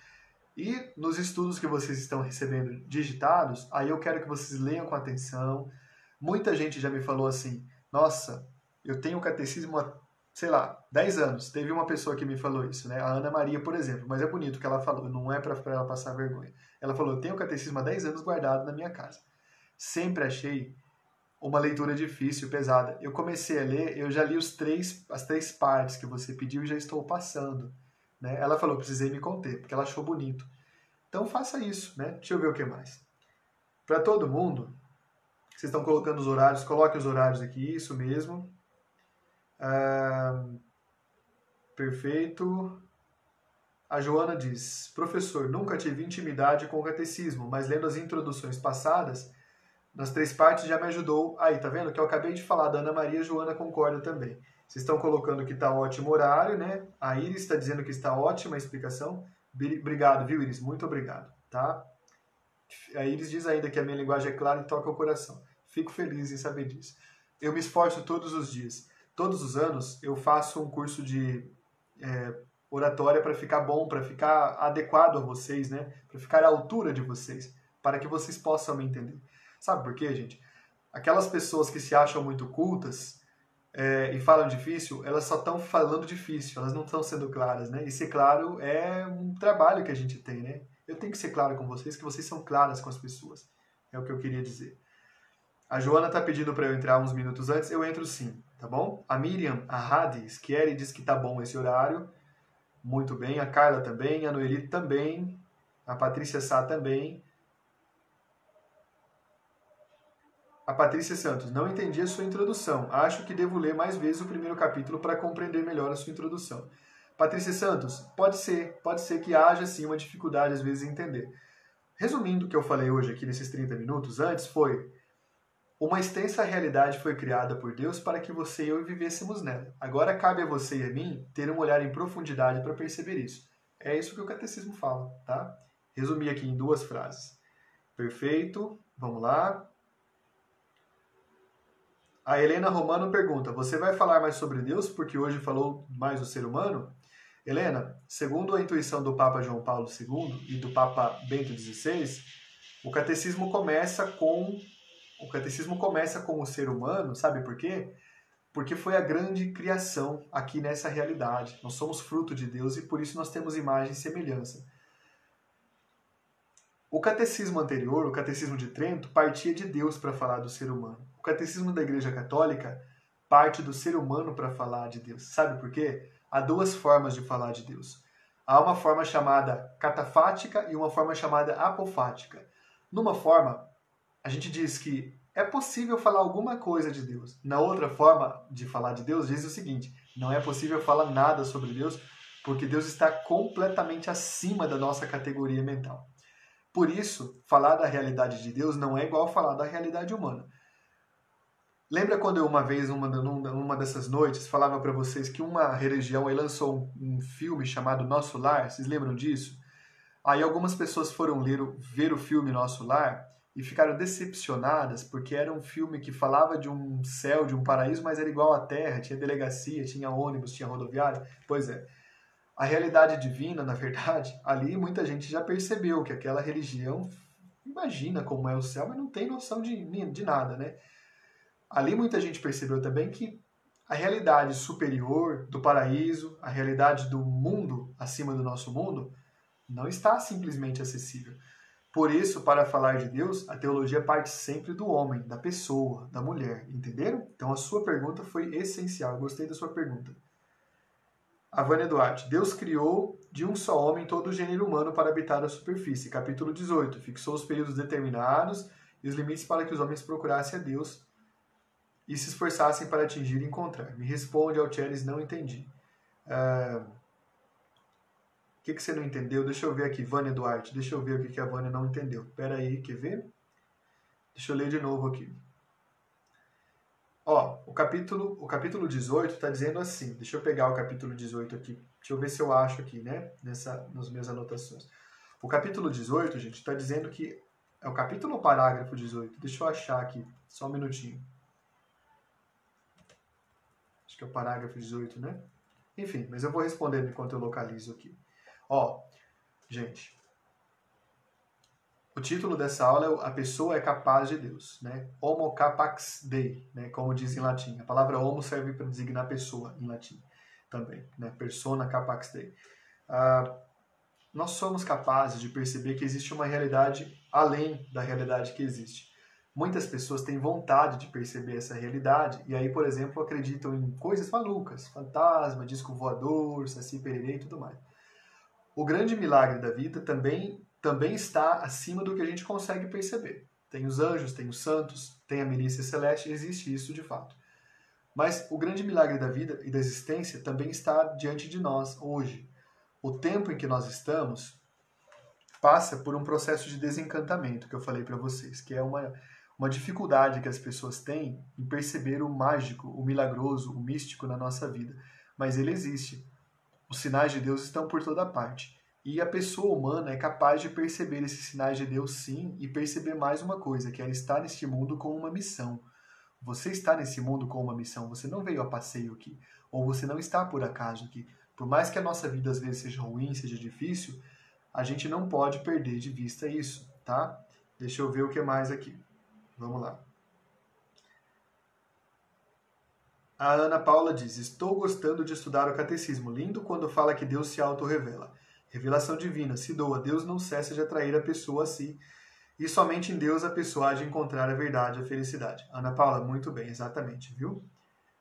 E nos estudos que vocês estão recebendo digitados, aí eu quero que vocês leiam com atenção. Muita gente já me falou assim: nossa, eu tenho catecismo há, sei lá, 10 anos. Teve uma pessoa que me falou isso, né? A Ana Maria, por exemplo. Mas é bonito que ela falou, não é para ela passar vergonha. Ela falou: Eu tenho o catecismo há 10 anos guardado na minha casa. Sempre achei uma leitura difícil, pesada. Eu comecei a ler, eu já li os três, as três partes que você pediu e já estou passando. Né? Ela falou: Precisei me conter, porque ela achou bonito. Então faça isso, né? Deixa eu ver o que mais. Para todo mundo, vocês estão colocando os horários, coloque os horários aqui, isso mesmo. Ah, perfeito. A Joana diz: Professor, nunca tive intimidade com o catecismo, mas lendo as introduções passadas, nas três partes já me ajudou. Aí, tá vendo? Que eu acabei de falar da Ana Maria, Joana concorda também. Vocês estão colocando que está ótimo horário, né? A Iris está dizendo que está ótima a explicação. Obrigado, viu, Iris? Muito obrigado, tá? A Iris diz ainda que a minha linguagem é clara e toca o coração. Fico feliz em saber disso. Eu me esforço todos os dias. Todos os anos eu faço um curso de é, oratória para ficar bom, para ficar adequado a vocês, né? Para ficar à altura de vocês, para que vocês possam me entender. Sabe por quê, gente? Aquelas pessoas que se acham muito cultas é, e falam difícil, elas só estão falando difícil, elas não estão sendo claras, né? E ser claro é um trabalho que a gente tem, né? Eu tenho que ser claro com vocês, que vocês são claras com as pessoas. É o que eu queria dizer. A Joana está pedindo para eu entrar uns minutos antes, eu entro sim, tá bom? A Miriam, a Hades, quer e diz que tá bom esse horário. Muito bem. A Carla também, a Noeli também, a Patrícia Sá também. A Patrícia Santos, não entendi a sua introdução. Acho que devo ler mais vezes o primeiro capítulo para compreender melhor a sua introdução. Patrícia Santos, pode ser, pode ser que haja sim uma dificuldade às vezes em entender. Resumindo o que eu falei hoje aqui nesses 30 minutos antes foi uma extensa realidade foi criada por Deus para que você e eu vivêssemos nela. Agora cabe a você e a mim ter um olhar em profundidade para perceber isso. É isso que o catecismo fala, tá? Resumi aqui em duas frases. Perfeito. Vamos lá. A Helena Romano pergunta: Você vai falar mais sobre Deus porque hoje falou mais do ser humano? Helena, segundo a intuição do Papa João Paulo II e do Papa Bento XVI, o catecismo começa com o catecismo começa com o ser humano, sabe por quê? Porque foi a grande criação aqui nessa realidade. Nós somos fruto de Deus e por isso nós temos imagem e semelhança. O catecismo anterior, o catecismo de Trento, partia de Deus para falar do ser humano. O catecismo da Igreja Católica parte do ser humano para falar de Deus. Sabe por quê? Há duas formas de falar de Deus. Há uma forma chamada catafática e uma forma chamada apofática. Numa forma, a gente diz que é possível falar alguma coisa de Deus. Na outra forma de falar de Deus, diz o seguinte: não é possível falar nada sobre Deus, porque Deus está completamente acima da nossa categoria mental. Por isso, falar da realidade de Deus não é igual falar da realidade humana. Lembra quando eu uma vez, numa, dessas noites, falava para vocês que uma religião lançou um, um, filme chamado Nosso Lar? Vocês lembram disso? Aí algumas pessoas foram ler, ver o filme Nosso Lar e ficaram decepcionadas porque era um filme que falava de um céu, de um paraíso, mas era igual à Terra, tinha delegacia, tinha ônibus, tinha rodoviária. Pois é. A realidade divina, na verdade, *laughs* ali muita gente já percebeu que aquela religião imagina como é o céu, mas não tem noção de, de nada, né? ali muita gente percebeu também que a realidade superior do paraíso, a realidade do mundo acima do nosso mundo, não está simplesmente acessível. Por isso, para falar de Deus, a teologia parte sempre do homem, da pessoa, da mulher. Entenderam? Então a sua pergunta foi essencial. Eu gostei da sua pergunta. A Vânia Duarte. Deus criou de um só homem todo o gênero humano para habitar a superfície. Capítulo 18. Fixou os períodos determinados e os limites para que os homens procurassem a Deus e se esforçassem para atingir e encontrar. Me responde, Altieres, não entendi. Uh, o que, que você não entendeu? Deixa eu ver aqui, Vânia Duarte. Deixa eu ver o que, que a Vânia não entendeu. Espera aí, quer ver? Deixa eu ler de novo aqui. Ó, o capítulo, o capítulo 18 está dizendo assim. Deixa eu pegar o capítulo 18 aqui. Deixa eu ver se eu acho aqui, né? Nessa, nas minhas anotações. O capítulo 18, gente, está dizendo que. É o capítulo ou parágrafo 18? Deixa eu achar aqui. Só um minutinho que é o parágrafo 18, né? Enfim, mas eu vou respondendo enquanto eu localizo aqui. Ó, gente, o título dessa aula é A Pessoa é Capaz de Deus, né? Homo capax Dei, né? como diz em latim. A palavra homo serve para designar pessoa em latim também, né? Persona capax Dei. Ah, nós somos capazes de perceber que existe uma realidade além da realidade que existe. Muitas pessoas têm vontade de perceber essa realidade e aí, por exemplo, acreditam em coisas malucas, fantasma, disco voador, saci pererê e tudo mais. O grande milagre da vida também, também está acima do que a gente consegue perceber. Tem os anjos, tem os santos, tem a milícia celeste, existe isso de fato. Mas o grande milagre da vida e da existência também está diante de nós hoje. O tempo em que nós estamos passa por um processo de desencantamento que eu falei para vocês, que é uma uma dificuldade que as pessoas têm em perceber o mágico, o milagroso, o místico na nossa vida. Mas ele existe. Os sinais de Deus estão por toda parte. E a pessoa humana é capaz de perceber esses sinais de Deus sim e perceber mais uma coisa, que ela está neste mundo com uma missão. Você está nesse mundo com uma missão, você não veio a passeio aqui, ou você não está por acaso aqui. Por mais que a nossa vida às vezes seja ruim, seja difícil, a gente não pode perder de vista isso, tá? Deixa eu ver o que mais aqui. Vamos lá. A Ana Paula diz: Estou gostando de estudar o catecismo. Lindo quando fala que Deus se auto-revela. Revelação divina, se doa. Deus não cessa de atrair a pessoa a si. E somente em Deus a pessoa há de encontrar a verdade a felicidade. Ana Paula, muito bem, exatamente, viu?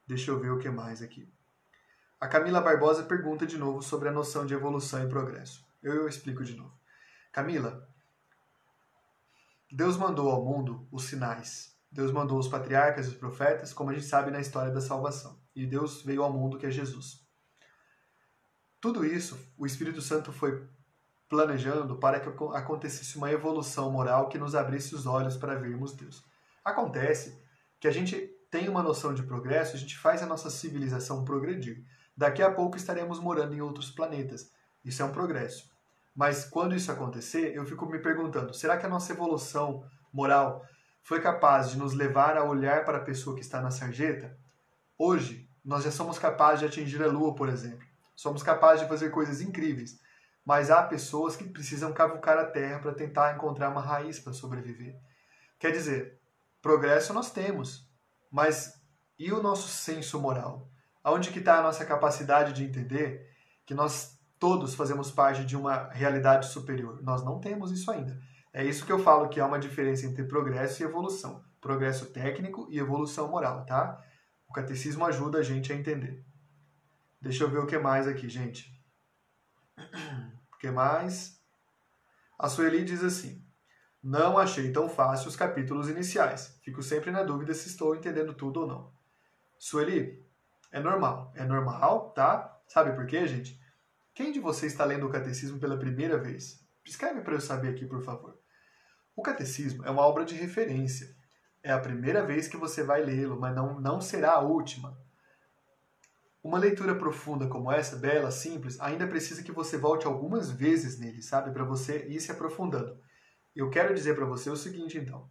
Deixa eu ver o que mais aqui. A Camila Barbosa pergunta de novo sobre a noção de evolução e progresso. Eu, eu explico de novo. Camila, Deus mandou ao mundo os sinais. Deus mandou os patriarcas e os profetas, como a gente sabe na história da salvação. E Deus veio ao mundo que é Jesus. Tudo isso, o Espírito Santo foi planejando para que acontecesse uma evolução moral que nos abrisse os olhos para vermos Deus. Acontece que a gente tem uma noção de progresso, a gente faz a nossa civilização progredir. Daqui a pouco estaremos morando em outros planetas. Isso é um progresso. Mas quando isso acontecer, eu fico me perguntando: será que a nossa evolução moral foi capaz de nos levar a olhar para a pessoa que está na sarjeta? Hoje, nós já somos capazes de atingir a Lua, por exemplo. Somos capazes de fazer coisas incríveis, mas há pessoas que precisam cavucar a terra para tentar encontrar uma raiz para sobreviver. Quer dizer, progresso nós temos, mas e o nosso senso moral? Aonde que está a nossa capacidade de entender que nós todos fazemos parte de uma realidade superior? Nós não temos isso ainda. É isso que eu falo que há uma diferença entre progresso e evolução. Progresso técnico e evolução moral, tá? O catecismo ajuda a gente a entender. Deixa eu ver o que mais aqui, gente. O que mais? A Sueli diz assim: Não achei tão fácil os capítulos iniciais. Fico sempre na dúvida se estou entendendo tudo ou não. Sueli, é normal. É normal, tá? Sabe por quê, gente? Quem de vocês está lendo o catecismo pela primeira vez? Escreve para eu saber aqui, por favor. O catecismo é uma obra de referência. É a primeira vez que você vai lê-lo, mas não, não será a última. Uma leitura profunda como essa, bela, simples, ainda precisa que você volte algumas vezes nele, sabe? Para você ir se aprofundando. Eu quero dizer para você o seguinte, então.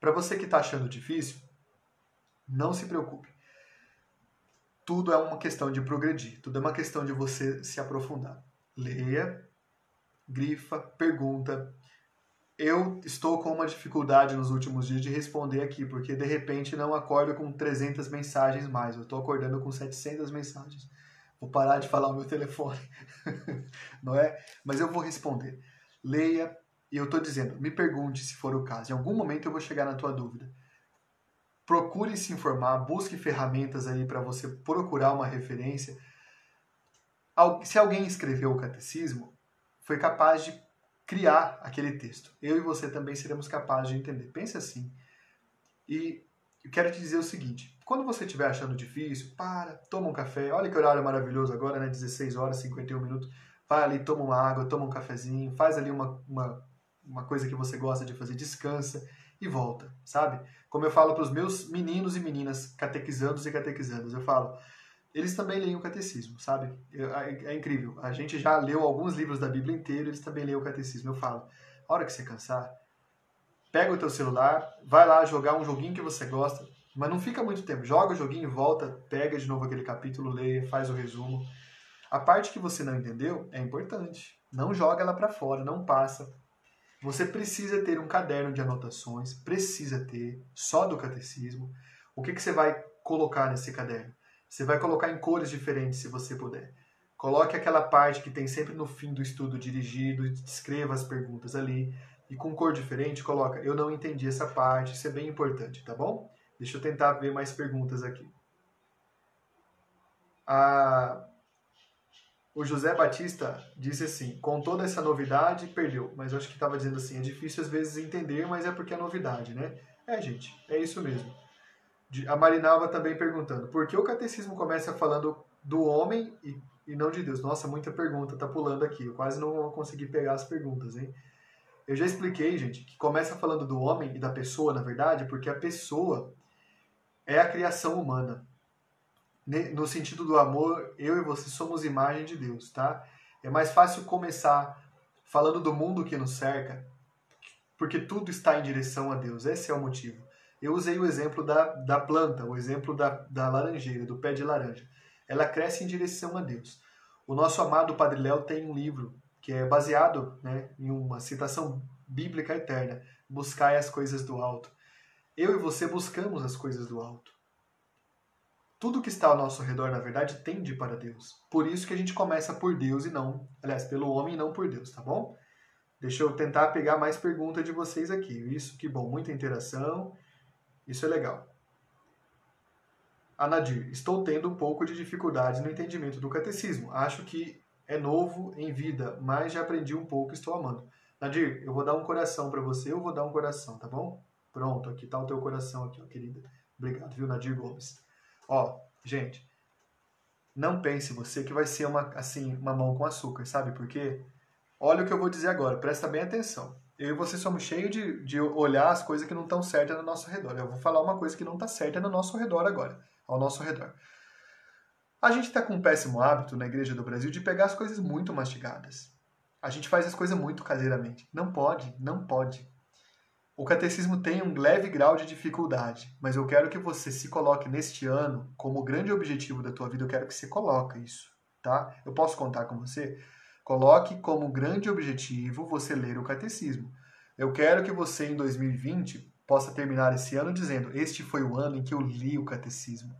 Para você que está achando difícil, não se preocupe. Tudo é uma questão de progredir, tudo é uma questão de você se aprofundar. Leia, grifa, pergunta, eu estou com uma dificuldade nos últimos dias de responder aqui, porque de repente não acordo com 300 mensagens mais, eu estou acordando com 700 mensagens. Vou parar de falar o meu telefone, *laughs* não é? Mas eu vou responder. Leia, e eu estou dizendo, me pergunte se for o caso. Em algum momento eu vou chegar na tua dúvida. Procure se informar, busque ferramentas aí para você procurar uma referência. Se alguém escreveu o catecismo, foi capaz de criar aquele texto. Eu e você também seremos capazes de entender. Pense assim. E eu quero te dizer o seguinte: quando você estiver achando difícil, para, toma um café. Olha que horário maravilhoso agora, né? 16 horas, 51 minutos. Vai ali, toma uma água, toma um cafezinho, faz ali uma, uma, uma coisa que você gosta de fazer, descansa e volta, sabe? Como eu falo para os meus meninos e meninas catequizandos e catequizandas, eu falo, eles também leem o catecismo, sabe? É, é, incrível. A gente já leu alguns livros da Bíblia inteira, eles também leem o catecismo. Eu falo, a hora que você cansar, pega o teu celular, vai lá jogar um joguinho que você gosta, mas não fica muito tempo. Joga o joguinho, volta, pega de novo aquele capítulo, lê, faz o resumo. A parte que você não entendeu é importante. Não joga ela para fora, não passa. Você precisa ter um caderno de anotações, precisa ter, só do catecismo. O que, que você vai colocar nesse caderno? Você vai colocar em cores diferentes, se você puder. Coloque aquela parte que tem sempre no fim do estudo dirigido, escreva as perguntas ali. E com cor diferente, coloca, eu não entendi essa parte, isso é bem importante, tá bom? Deixa eu tentar ver mais perguntas aqui. O José Batista disse assim, com toda essa novidade, perdeu. Mas eu acho que estava dizendo assim, é difícil às vezes entender, mas é porque é novidade, né? É, gente, é isso mesmo. A Marinalva também perguntando, por que o catecismo começa falando do homem e, e não de Deus? Nossa, muita pergunta, tá pulando aqui. Eu quase não vou conseguir pegar as perguntas, hein? Eu já expliquei, gente, que começa falando do homem e da pessoa, na verdade, porque a pessoa é a criação humana. No sentido do amor, eu e você somos imagem de Deus, tá? É mais fácil começar falando do mundo que nos cerca, porque tudo está em direção a Deus. Esse é o motivo. Eu usei o exemplo da, da planta, o exemplo da, da laranjeira, do pé de laranja. Ela cresce em direção a Deus. O nosso amado Padre Léo tem um livro que é baseado né, em uma citação bíblica eterna: Buscai as coisas do alto. Eu e você buscamos as coisas do alto. Tudo que está ao nosso redor, na verdade, tende para Deus. Por isso que a gente começa por Deus e não, aliás, pelo homem e não por Deus, tá bom? Deixa eu tentar pegar mais perguntas de vocês aqui. Isso, que bom, muita interação. Isso é legal. A Nadir, estou tendo um pouco de dificuldade no entendimento do catecismo. Acho que é novo em vida, mas já aprendi um pouco e estou amando. Nadir, eu vou dar um coração para você, eu vou dar um coração, tá bom? Pronto, aqui tá o teu coração aqui, ó, querida. Obrigado, viu, Nadir Gomes. Ó, gente, não pense você que vai ser uma assim, uma mão com açúcar, sabe por quê? Olha o que eu vou dizer agora, presta bem atenção eu e você somos cheios de, de olhar as coisas que não estão certas no nosso redor. Eu vou falar uma coisa que não está certa no nosso redor agora, ao nosso redor. A gente está com um péssimo hábito na Igreja do Brasil de pegar as coisas muito mastigadas. A gente faz as coisas muito caseiramente. Não pode, não pode. O catecismo tem um leve grau de dificuldade, mas eu quero que você se coloque neste ano como grande objetivo da tua vida. Eu quero que você coloque isso. tá? Eu posso contar com você? Coloque como grande objetivo você ler o catecismo. Eu quero que você em 2020 possa terminar esse ano dizendo: Este foi o ano em que eu li o catecismo.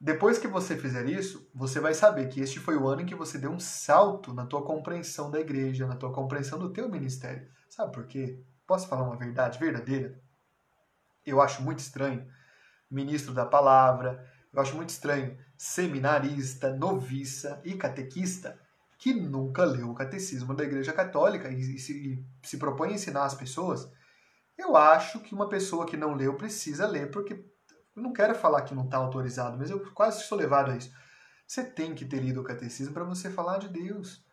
Depois que você fizer isso, você vai saber que este foi o ano em que você deu um salto na tua compreensão da igreja, na tua compreensão do teu ministério. Sabe por quê? Posso falar uma verdade verdadeira? Eu acho muito estranho ministro da palavra, eu acho muito estranho seminarista, noviça e catequista que nunca leu o catecismo da Igreja Católica e, e, se, se propõe a ensinar as pessoas. Eu acho que uma pessoa que não leu precisa ler, porque eu não quero falar que não está autorizado, mas eu quase sou levado a isso. Você tem que ter lido o catecismo para você falar de Deus.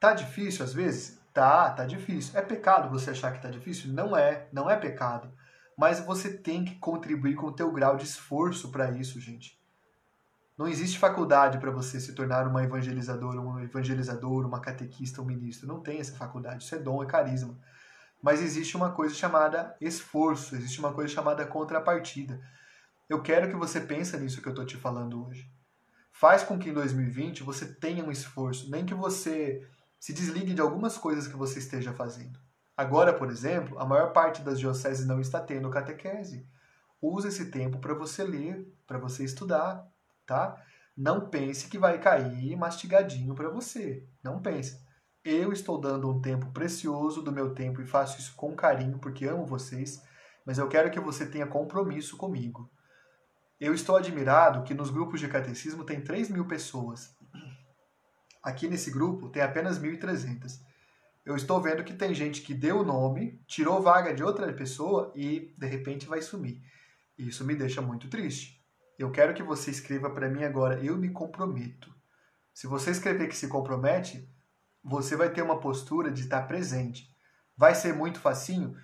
Tá difícil às vezes? Tá, tá difícil. É pecado você achar que tá difícil? Não é, não é pecado. Mas você tem que contribuir com o teu grau de esforço para isso, gente. Não existe faculdade para você se tornar uma evangelizadora, um evangelizador, uma catequista, um ministro. Não tem essa faculdade. Isso é dom, é carisma. Mas existe uma coisa chamada esforço, existe uma coisa chamada contrapartida. Eu quero que você pense nisso que eu estou te falando hoje. Faz com que em 2020 você tenha um esforço, nem que você se desligue de algumas coisas que você esteja fazendo. Agora, por exemplo, a maior parte das dioceses não está tendo catequese. Use esse tempo para você ler, para você estudar, tá? Não pense que vai cair mastigadinho para você. Não pense. Eu estou dando um tempo precioso do meu tempo e faço isso com carinho porque amo vocês, mas eu quero que você tenha compromisso comigo. Eu estou admirado que nos grupos de catecismo tem 3 mil pessoas. Aqui nesse grupo tem apenas 1.300. Eu estou vendo que tem gente que deu o nome, tirou vaga de outra pessoa e de repente vai sumir. Isso me deixa muito triste. Eu quero que você escreva para mim agora, eu me comprometo. Se você escrever que se compromete, você vai ter uma postura de estar presente. Vai ser muito facinho?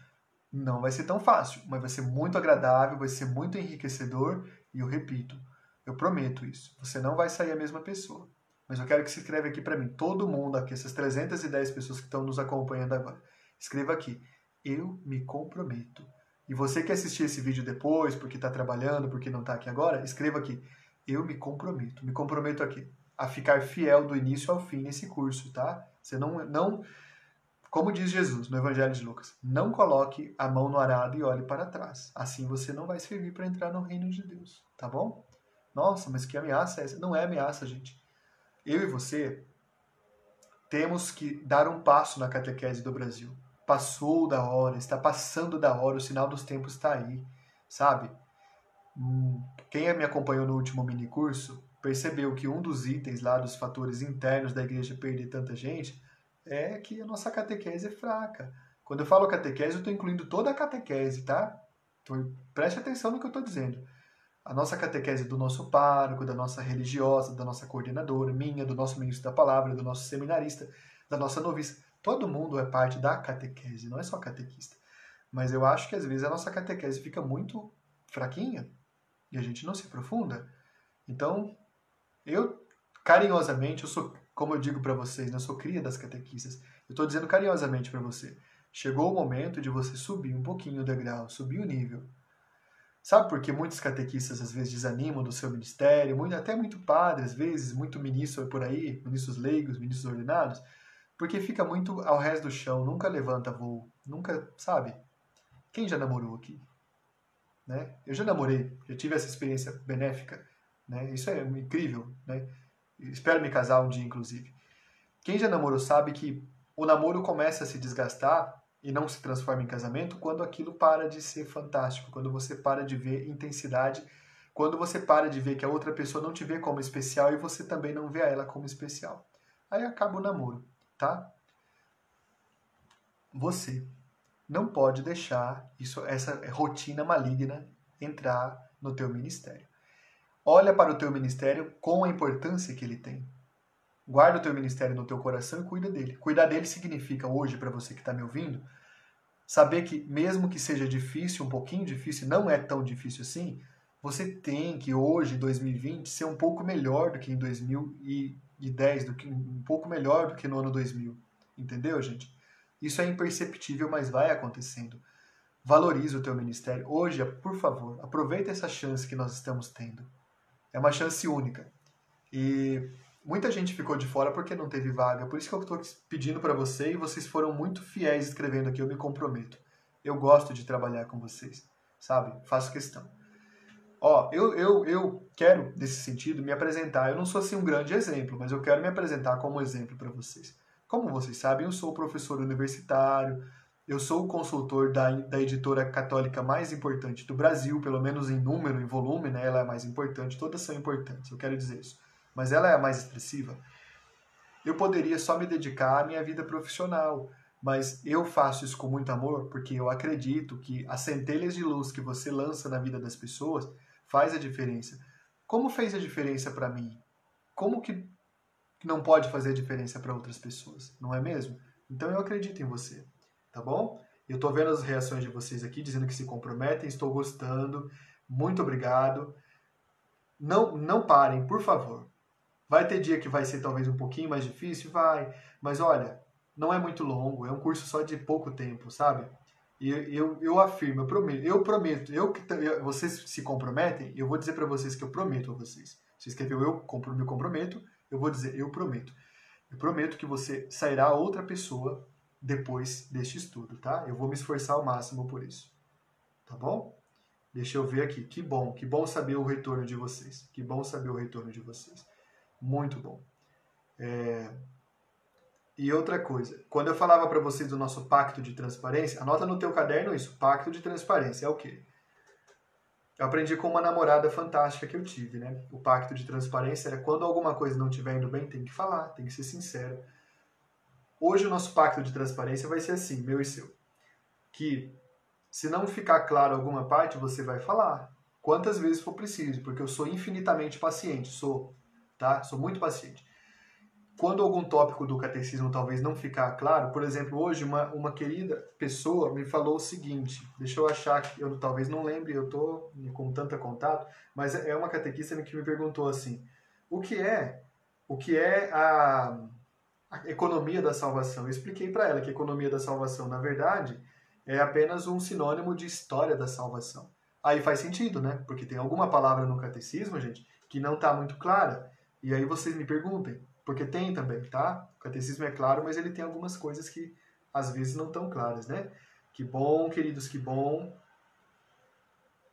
Não vai ser tão fácil, mas vai ser muito agradável, vai ser muito enriquecedor e eu repito, eu prometo isso. Você não vai sair a mesma pessoa. Mas eu quero que se escreva aqui para mim, todo mundo aqui, essas 310 pessoas que estão nos acompanhando agora. Escreva aqui, eu me comprometo. E você que assistir esse vídeo depois, porque está trabalhando, porque não está aqui agora, escreva aqui, eu me comprometo. Me comprometo aqui a ficar fiel do início ao fim nesse curso, tá? Você não, não como diz Jesus no Evangelho de Lucas, não coloque a mão no arado e olhe para trás. Assim você não vai servir para entrar no reino de Deus, tá bom? Nossa, mas que ameaça é essa? Não é ameaça, gente. Eu e você temos que dar um passo na catequese do Brasil. Passou da hora, está passando da hora, o sinal dos tempos está aí, sabe? Hum, quem me acompanhou no último mini curso percebeu que um dos itens lá dos fatores internos da igreja perder tanta gente é que a nossa catequese é fraca. Quando eu falo catequese, eu estou incluindo toda a catequese, tá? Então, preste atenção no que eu estou dizendo. A nossa catequese do nosso pároco, da nossa religiosa, da nossa coordenadora, minha, do nosso ministro da palavra, do nosso seminarista, da nossa noviça. Todo mundo é parte da catequese, não é só catequista. Mas eu acho que às vezes a nossa catequese fica muito fraquinha e a gente não se aprofunda. Então, eu carinhosamente, eu sou como eu digo para vocês, né, eu sou cria das catequistas. Eu estou dizendo carinhosamente para você. Chegou o momento de você subir um pouquinho o degrau, subir o nível. Sabe por que muitos catequistas às vezes desanimam do seu ministério, muito, até muito padre, às vezes, muito ministro por aí, ministros leigos, ministros ordenados? Porque fica muito ao resto do chão, nunca levanta voo, nunca, sabe? Quem já namorou aqui? Né? Eu já namorei, já tive essa experiência benéfica, né? Isso é incrível, né? Espero me casar um dia, inclusive. Quem já namorou sabe que o namoro começa a se desgastar e não se transforma em casamento quando aquilo para de ser fantástico, quando você para de ver intensidade, quando você para de ver que a outra pessoa não te vê como especial e você também não vê ela como especial. Aí acaba o namoro, tá? Você não pode deixar isso, essa rotina maligna entrar no teu ministério. Olha para o teu ministério com a importância que ele tem. Guarda o teu ministério no teu coração e cuida dele. Cuidar dele significa hoje, para você que está me ouvindo, saber que mesmo que seja difícil, um pouquinho difícil, não é tão difícil assim, você tem que hoje, 2020, ser um pouco melhor do que em 2010, do que, um pouco melhor do que no ano 2000. Entendeu, gente? Isso é imperceptível, mas vai acontecendo. Valorize o teu ministério. Hoje, por favor, aproveita essa chance que nós estamos tendo. É uma chance única. E muita gente ficou de fora porque não teve vaga. Por isso que eu estou pedindo para você e vocês foram muito fiéis escrevendo aqui. Eu me comprometo. Eu gosto de trabalhar com vocês, sabe? Faço questão. Ó, eu, eu, eu quero, nesse sentido, me apresentar. Eu não sou assim um grande exemplo, mas eu quero me apresentar como exemplo para vocês. Como vocês sabem, eu sou professor universitário, eu sou o consultor da, da editora católica mais importante do Brasil, pelo menos em número, em volume, né? Ela é a mais importante, todas são importantes, eu quero dizer isso. Mas ela é a mais expressiva. Eu poderia só me dedicar à minha vida profissional, mas eu faço isso com muito amor porque eu acredito que as centelhas de luz que você lança na vida das pessoas faz a diferença. Como fez a diferença para mim? Como que não pode fazer a diferença para outras pessoas, não é mesmo? Então eu acredito em você, tá bom? Eu tô vendo as reações de vocês aqui dizendo que se comprometem, estou gostando. Muito obrigado. Não não parem, por favor. Vai ter dia que vai ser talvez um pouquinho mais difícil, vai, mas olha, não é muito longo, é um curso só de pouco tempo, sabe? E eu, eu afirmo, eu prometo, eu prometo, eu que vocês se comprometem, eu vou dizer para vocês que eu prometo a vocês. Você escreveu eu me comprometo, eu vou dizer eu prometo. Eu prometo que você sairá outra pessoa depois deste estudo, tá? Eu vou me esforçar ao máximo por isso. Tá bom? Deixa eu ver aqui. Que bom, que bom saber o retorno de vocês. Que bom saber o retorno de vocês. Muito bom. É, e outra coisa, quando eu falava para vocês do nosso pacto de transparência, anota no teu caderno isso, pacto de transparência é o quê? Eu aprendi com uma namorada fantástica que eu tive, né? O pacto de transparência era quando alguma coisa não estiver indo bem, tem que falar, tem que ser sincero. Hoje o nosso pacto de transparência vai ser assim, meu e seu. Que se não ficar claro alguma parte, você vai falar. Quantas vezes for preciso, porque eu sou infinitamente paciente, sou, tá? Sou muito paciente quando algum tópico do catecismo talvez não ficar claro, por exemplo, hoje uma, uma querida pessoa me falou o seguinte, deixa eu achar que eu talvez não lembre, eu tô com tanta contato, mas é uma catequista que me perguntou assim, o que é, o que é a, a economia da salvação? Eu expliquei para ela que economia da salvação, na verdade, é apenas um sinônimo de história da salvação. Aí faz sentido, né? Porque tem alguma palavra no catecismo, gente, que não está muito clara. E aí vocês me perguntem, porque tem também, tá? O catecismo é claro, mas ele tem algumas coisas que às vezes não estão claras, né? Que bom, queridos, que bom.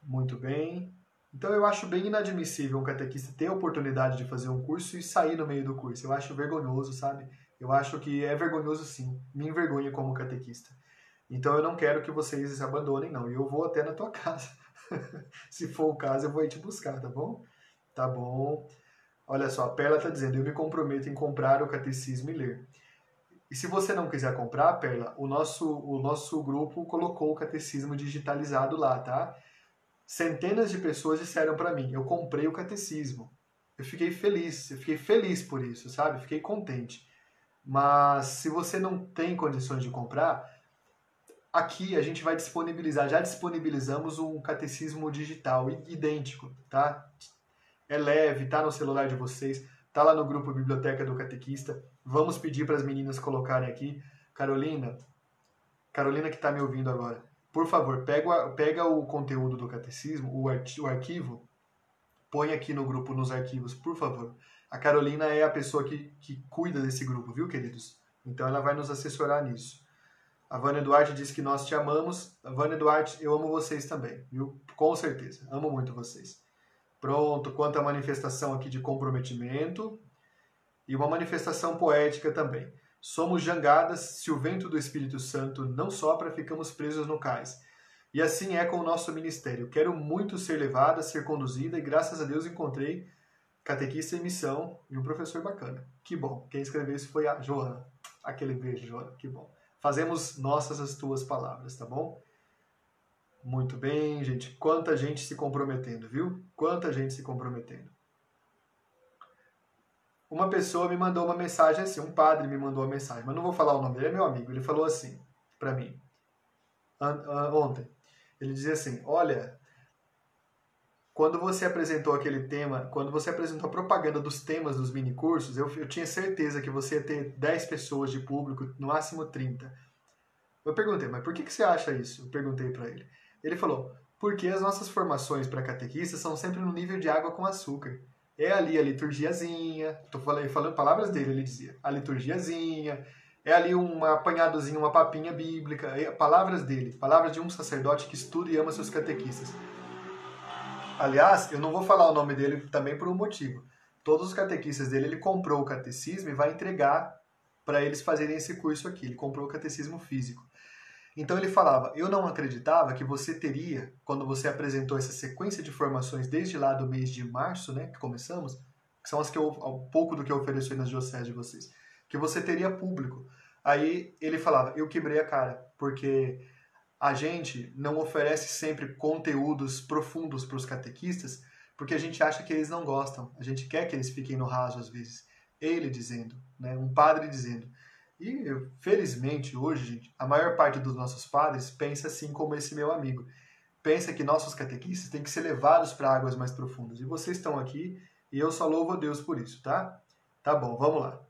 Muito bem. Então eu acho bem inadmissível um catequista ter a oportunidade de fazer um curso e sair no meio do curso. Eu acho vergonhoso, sabe? Eu acho que é vergonhoso sim. Me envergonha como catequista. Então eu não quero que vocês abandonem, não. E eu vou até na tua *laughs* casa. Se for o caso, eu vou te buscar, tá bom? Tá bom. Olha só, a Perla está dizendo: eu me comprometo em comprar o catecismo e ler. E se você não quiser comprar, Perla, o nosso, o nosso grupo colocou o catecismo digitalizado lá, tá? Centenas de pessoas disseram para mim: eu comprei o catecismo. Eu fiquei feliz, eu fiquei feliz por isso, sabe? Fiquei contente. Mas se você não tem condições de comprar, aqui a gente vai disponibilizar, já disponibilizamos um catecismo digital idêntico, tá? É leve, tá no celular de vocês, tá lá no grupo Biblioteca do Catequista. Vamos pedir para as meninas colocarem aqui. Carolina, Carolina que está me ouvindo agora, por favor, pega, pega o conteúdo do catecismo, o, o arquivo, põe aqui no grupo, nos arquivos, por favor. A Carolina é a pessoa que, que cuida desse grupo, viu, queridos? Então ela vai nos assessorar nisso. A Vânia Duarte diz que nós te amamos. A Vânia Duarte, eu amo vocês também, viu? Com certeza, amo muito vocês. Pronto, quanto à manifestação aqui de comprometimento e uma manifestação poética também. Somos jangadas se o vento do Espírito Santo não sopra, ficamos presos no cais. E assim é com o nosso ministério. Quero muito ser levada, ser conduzida e graças a Deus encontrei catequista em missão e um professor bacana. Que bom. Quem escreveu isso foi a Joana. Aquele beijo, Joana. Que bom. Fazemos nossas as tuas palavras, tá bom? Muito bem, gente. Quanta gente se comprometendo, viu? Quanta gente se comprometendo. Uma pessoa me mandou uma mensagem assim, um padre me mandou uma mensagem, mas não vou falar o nome dele, é meu amigo. Ele falou assim para mim ontem. Ele dizia assim: Olha, quando você apresentou aquele tema, quando você apresentou a propaganda dos temas dos mini cursos, eu, eu tinha certeza que você ia ter 10 pessoas de público, no máximo 30. Eu perguntei, mas por que, que você acha isso? Eu perguntei para ele. Ele falou: porque as nossas formações para catequistas são sempre no nível de água com açúcar. É ali a liturgiazinha, falando, falando palavras dele, ele dizia, a liturgiazinha, é ali uma apanhadozinha, uma papinha bíblica, é, palavras dele, palavras de um sacerdote que estuda e ama seus catequistas. Aliás, eu não vou falar o nome dele também por um motivo. Todos os catequistas dele, ele comprou o catecismo e vai entregar para eles fazerem esse curso aqui. Ele comprou o catecismo físico. Então ele falava: Eu não acreditava que você teria, quando você apresentou essa sequência de formações desde lá do mês de março, né, que começamos, que são as que eu, pouco do que eu nas dioceses de vocês, que você teria público. Aí ele falava: Eu quebrei a cara, porque a gente não oferece sempre conteúdos profundos para os catequistas, porque a gente acha que eles não gostam. A gente quer que eles fiquem no raso às vezes. Ele dizendo, né, um padre dizendo: e, felizmente, hoje, a maior parte dos nossos padres pensa assim como esse meu amigo. Pensa que nossos catequistas têm que ser levados para águas mais profundas. E vocês estão aqui e eu só louvo a Deus por isso, tá? Tá bom, vamos lá.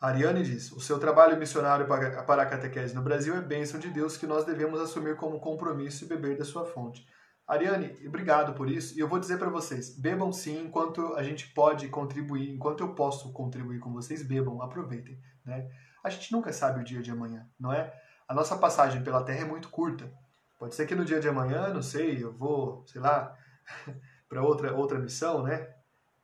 Ariane diz: O seu trabalho missionário para a catequese no Brasil é bênção de Deus que nós devemos assumir como compromisso e beber da sua fonte. Ariane, obrigado por isso. E eu vou dizer para vocês: bebam sim, enquanto a gente pode contribuir, enquanto eu posso contribuir com vocês, bebam, aproveitem. Né? A gente nunca sabe o dia de amanhã, não é? A nossa passagem pela Terra é muito curta. Pode ser que no dia de amanhã, não sei, eu vou, sei lá, *laughs* para outra, outra missão, né?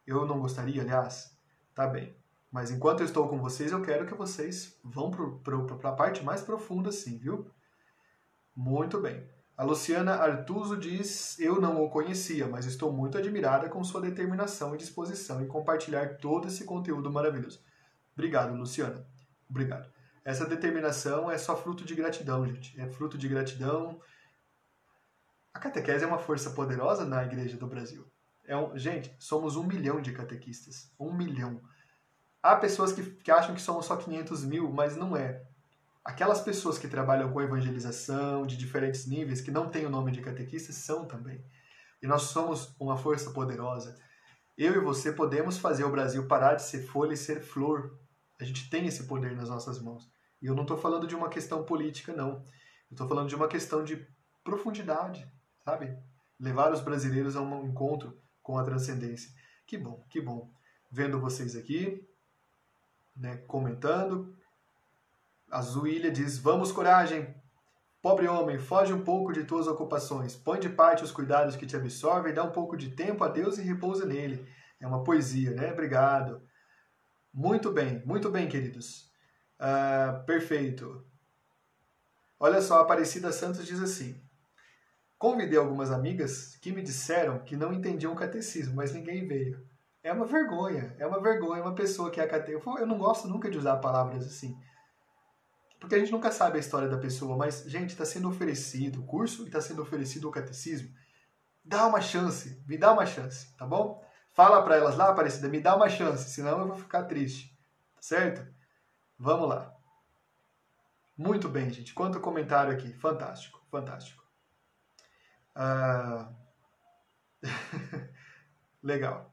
Eu não gostaria, aliás. Tá bem. Mas enquanto eu estou com vocês, eu quero que vocês vão para a parte mais profunda, sim, viu? Muito bem. A Luciana Artuso diz: Eu não o conhecia, mas estou muito admirada com sua determinação e disposição em compartilhar todo esse conteúdo maravilhoso. Obrigado, Luciana. Obrigado. Essa determinação é só fruto de gratidão, gente. É fruto de gratidão. A catequese é uma força poderosa na Igreja do Brasil. É um... Gente, somos um milhão de catequistas. Um milhão. Há pessoas que, que acham que somos só 500 mil, mas não é. Aquelas pessoas que trabalham com evangelização de diferentes níveis, que não têm o nome de catequistas, são também. E nós somos uma força poderosa. Eu e você podemos fazer o Brasil parar de ser folha e ser flor, a gente tem esse poder nas nossas mãos. E eu não estou falando de uma questão política, não. Eu estou falando de uma questão de profundidade, sabe? Levar os brasileiros a um encontro com a transcendência. Que bom, que bom. Vendo vocês aqui, né, comentando. A Zuília diz: Vamos, coragem! Pobre homem, foge um pouco de tuas ocupações, põe de parte os cuidados que te absorvem, dá um pouco de tempo a Deus e repousa nele. É uma poesia, né? Obrigado. Muito bem, muito bem, queridos. Uh, perfeito. Olha só, a Aparecida Santos diz assim: Convidei algumas amigas que me disseram que não entendiam o catecismo, mas ninguém veio. É uma vergonha, é uma vergonha uma pessoa que é catequista. Eu não gosto nunca de usar palavras assim. Porque a gente nunca sabe a história da pessoa, mas, gente, está sendo oferecido o curso e está sendo oferecido o catecismo. Dá uma chance, me dá uma chance, tá bom? Fala para elas lá, Aparecida, me dá uma chance, senão eu vou ficar triste. Certo? Vamos lá. Muito bem, gente. Quanto comentário aqui. Fantástico, fantástico. Ah... *laughs* Legal.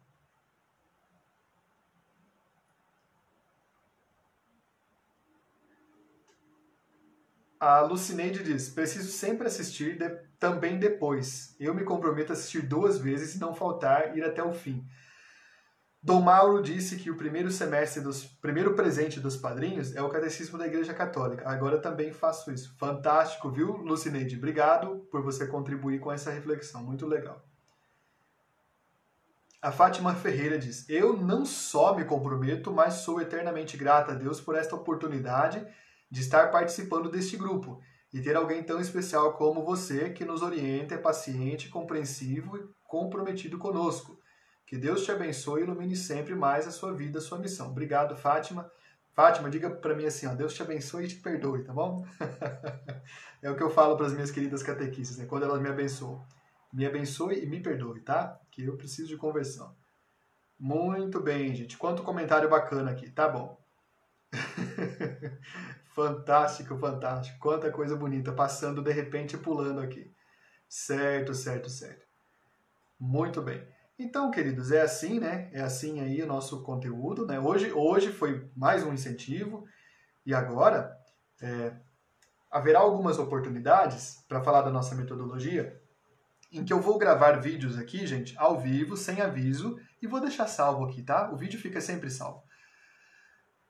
A Lucineide diz: preciso sempre assistir de, também depois. Eu me comprometo a assistir duas vezes e não faltar ir até o fim. Dom Mauro disse que o primeiro semestre dos primeiro presente dos padrinhos é o catecismo da Igreja Católica. Agora também faço isso. Fantástico, viu, Lucineide? Obrigado por você contribuir com essa reflexão. Muito legal. A Fátima Ferreira diz: Eu não só me comprometo, mas sou eternamente grata a Deus por esta oportunidade de estar participando deste grupo e ter alguém tão especial como você que nos orienta, é paciente, compreensivo e comprometido conosco. Que Deus te abençoe e ilumine sempre mais a sua vida, a sua missão. Obrigado, Fátima. Fátima, diga para mim assim, ó, Deus te abençoe e te perdoe, tá bom? *laughs* é o que eu falo para as minhas queridas catequistas, né? quando elas me abençoam. Me abençoe e me perdoe, tá? Que eu preciso de conversão. Muito bem, gente. Quanto comentário bacana aqui, tá bom. *laughs* Fantástico, fantástico. Quanta coisa bonita passando de repente pulando aqui. Certo, certo, certo. Muito bem. Então, queridos, é assim, né? É assim aí o nosso conteúdo, né? Hoje, hoje foi mais um incentivo e agora é, haverá algumas oportunidades para falar da nossa metodologia em que eu vou gravar vídeos aqui, gente, ao vivo, sem aviso, e vou deixar salvo aqui, tá? O vídeo fica sempre salvo.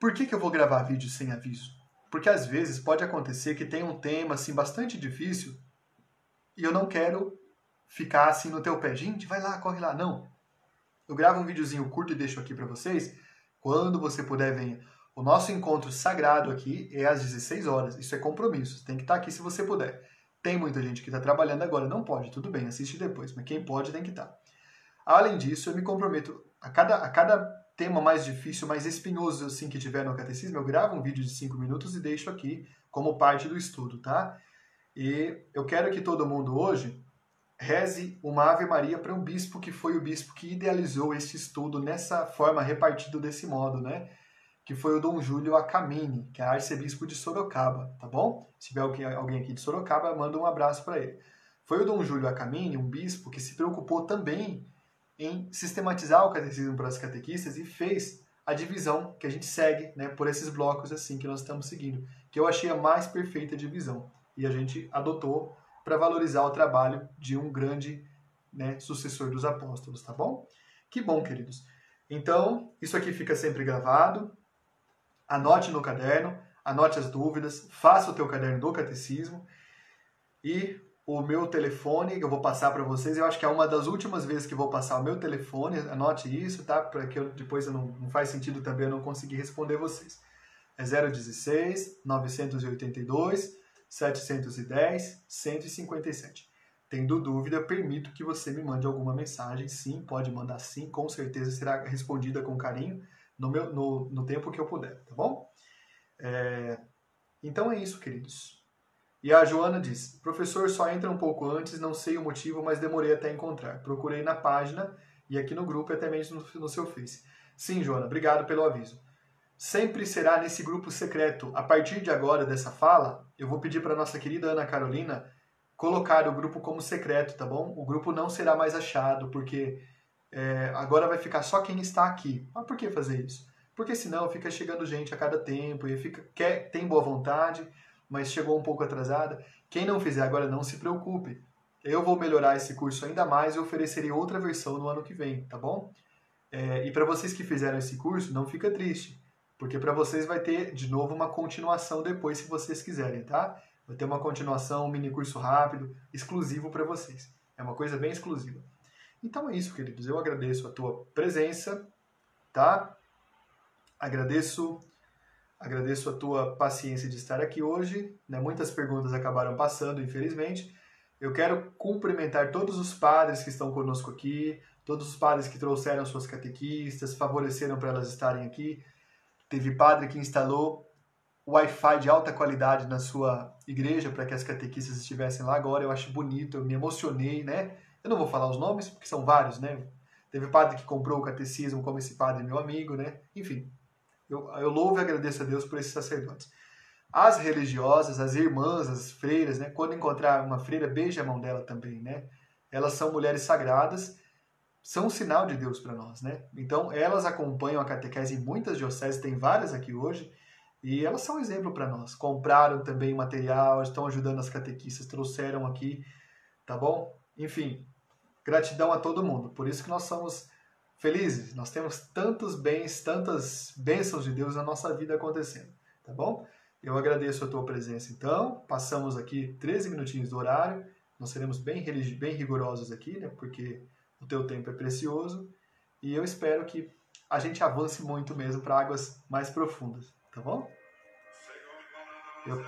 Por que, que eu vou gravar vídeo sem aviso? Porque às vezes pode acontecer que tem um tema assim bastante difícil e eu não quero ficar assim no teu pé. Gente, vai lá, corre lá. Não. Eu gravo um videozinho curto e deixo aqui para vocês. Quando você puder, venha. O nosso encontro sagrado aqui é às 16 horas. Isso é compromisso. Tem que estar tá aqui se você puder. Tem muita gente que está trabalhando agora, não pode, tudo bem, assiste depois, mas quem pode tem que estar. Tá. Além disso, eu me comprometo a cada, a cada tema mais difícil, mais espinhoso assim que tiver no catecismo, eu gravo um vídeo de 5 minutos e deixo aqui como parte do estudo, tá? E eu quero que todo mundo hoje reze uma Ave Maria para um bispo que foi o bispo que idealizou este estudo nessa forma repartido desse modo, né? que foi o Dom Júlio Acamini, que é arcebispo de Sorocaba, tá bom? Se tiver alguém aqui de Sorocaba, manda um abraço para ele. Foi o Dom Júlio Acamini, um bispo que se preocupou também em sistematizar o catecismo para as catequistas e fez a divisão que a gente segue, né, por esses blocos assim que nós estamos seguindo, que eu achei a mais perfeita divisão e a gente adotou para valorizar o trabalho de um grande né, sucessor dos apóstolos, tá bom? Que bom, queridos. Então, isso aqui fica sempre gravado, anote no caderno, anote as dúvidas, faça o teu caderno do catecismo e o meu telefone que eu vou passar para vocês, eu acho que é uma das últimas vezes que vou passar o meu telefone, anote isso, tá? Para que eu, depois eu não, não faz sentido também eu não conseguir responder vocês. É 016 982 710 157. Tendo dúvida, permito que você me mande alguma mensagem. Sim, pode mandar sim, com certeza será respondida com carinho no, meu, no, no tempo que eu puder, tá bom? É, então é isso, queridos. E a Joana diz: professor, só entra um pouco antes, não sei o motivo, mas demorei até encontrar. Procurei na página e aqui no grupo e até mesmo no, seu Face. Sim, Joana, obrigado pelo aviso. Sempre será nesse grupo secreto. A partir de agora, dessa fala, eu vou pedir para nossa querida Ana Carolina colocar o grupo como secreto, tá bom? O grupo não será mais achado, porque é, agora vai ficar só quem está aqui. Mas por que fazer isso? Porque senão fica chegando gente a cada tempo e fica quer, tem boa vontade, mas chegou um pouco atrasada. Quem não fizer agora, não se preocupe. Eu vou melhorar esse curso ainda mais e oferecerei outra versão no ano que vem, tá bom? É, e para vocês que fizeram esse curso, não fica triste, porque para vocês vai ter de novo uma continuação depois, se vocês quiserem, tá? Vai ter uma continuação, um mini curso rápido, exclusivo para vocês. É uma coisa bem exclusiva. Então é isso, queridos. Eu agradeço a tua presença, tá? Agradeço, agradeço a tua paciência de estar aqui hoje. Né? Muitas perguntas acabaram passando, infelizmente. Eu quero cumprimentar todos os padres que estão conosco aqui, todos os padres que trouxeram suas catequistas, favoreceram para elas estarem aqui. Teve padre que instalou Wi-Fi de alta qualidade na sua igreja para que as catequistas estivessem lá agora. Eu acho bonito, eu me emocionei, né? Eu não vou falar os nomes, porque são vários, né? Teve padre que comprou o catecismo, como esse padre meu amigo, né? Enfim, eu, eu louvo e agradeço a Deus por esses sacerdotes. As religiosas, as irmãs, as freiras, né? Quando encontrar uma freira, beije a mão dela também, né? Elas são mulheres sagradas, são um sinal de Deus para nós, né? Então, elas acompanham a catequese em muitas dioceses, tem várias aqui hoje, e elas são um exemplo para nós. Compraram também material, estão ajudando as catequistas, trouxeram aqui, tá bom? Enfim, Gratidão a todo mundo. Por isso que nós somos felizes. Nós temos tantos bens, tantas bênçãos de Deus na nossa vida acontecendo. Tá bom? Eu agradeço a tua presença então. Passamos aqui 13 minutinhos do horário. Nós seremos bem, bem rigorosos aqui, né? Porque o teu tempo é precioso. E eu espero que a gente avance muito mesmo para águas mais profundas. Tá bom? Eu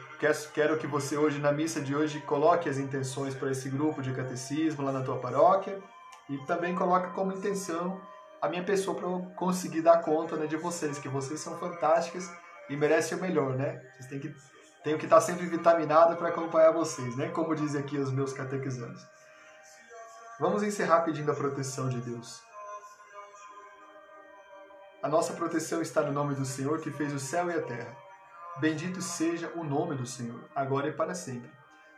quero que você hoje, na missa de hoje, coloque as intenções para esse grupo de catecismo lá na tua paróquia e também coloque como intenção a minha pessoa para eu conseguir dar conta né, de vocês, que vocês são fantásticas e merecem o melhor, né? Vocês têm que, tenho que estar sempre vitaminado para acompanhar vocês, né? Como dizem aqui os meus catequizandos. Vamos encerrar pedindo a proteção de Deus. A nossa proteção está no nome do Senhor que fez o céu e a terra. Bendito seja o nome do Senhor, agora e para sempre.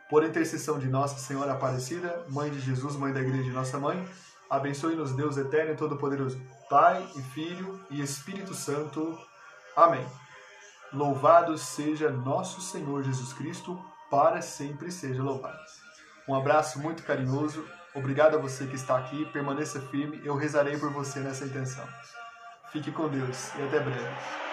Por intercessão de Nossa Senhora Aparecida, Mãe de Jesus, Mãe da Igreja e Nossa Mãe, abençoe-nos Deus Eterno e Todo-Poderoso, Pai e Filho e Espírito Santo. Amém. Louvado seja nosso Senhor Jesus Cristo, para sempre seja louvado. Um abraço muito carinhoso, Obrigado a você que está aqui, permaneça firme, eu rezarei por você nessa intenção. Fique com Deus e até breve.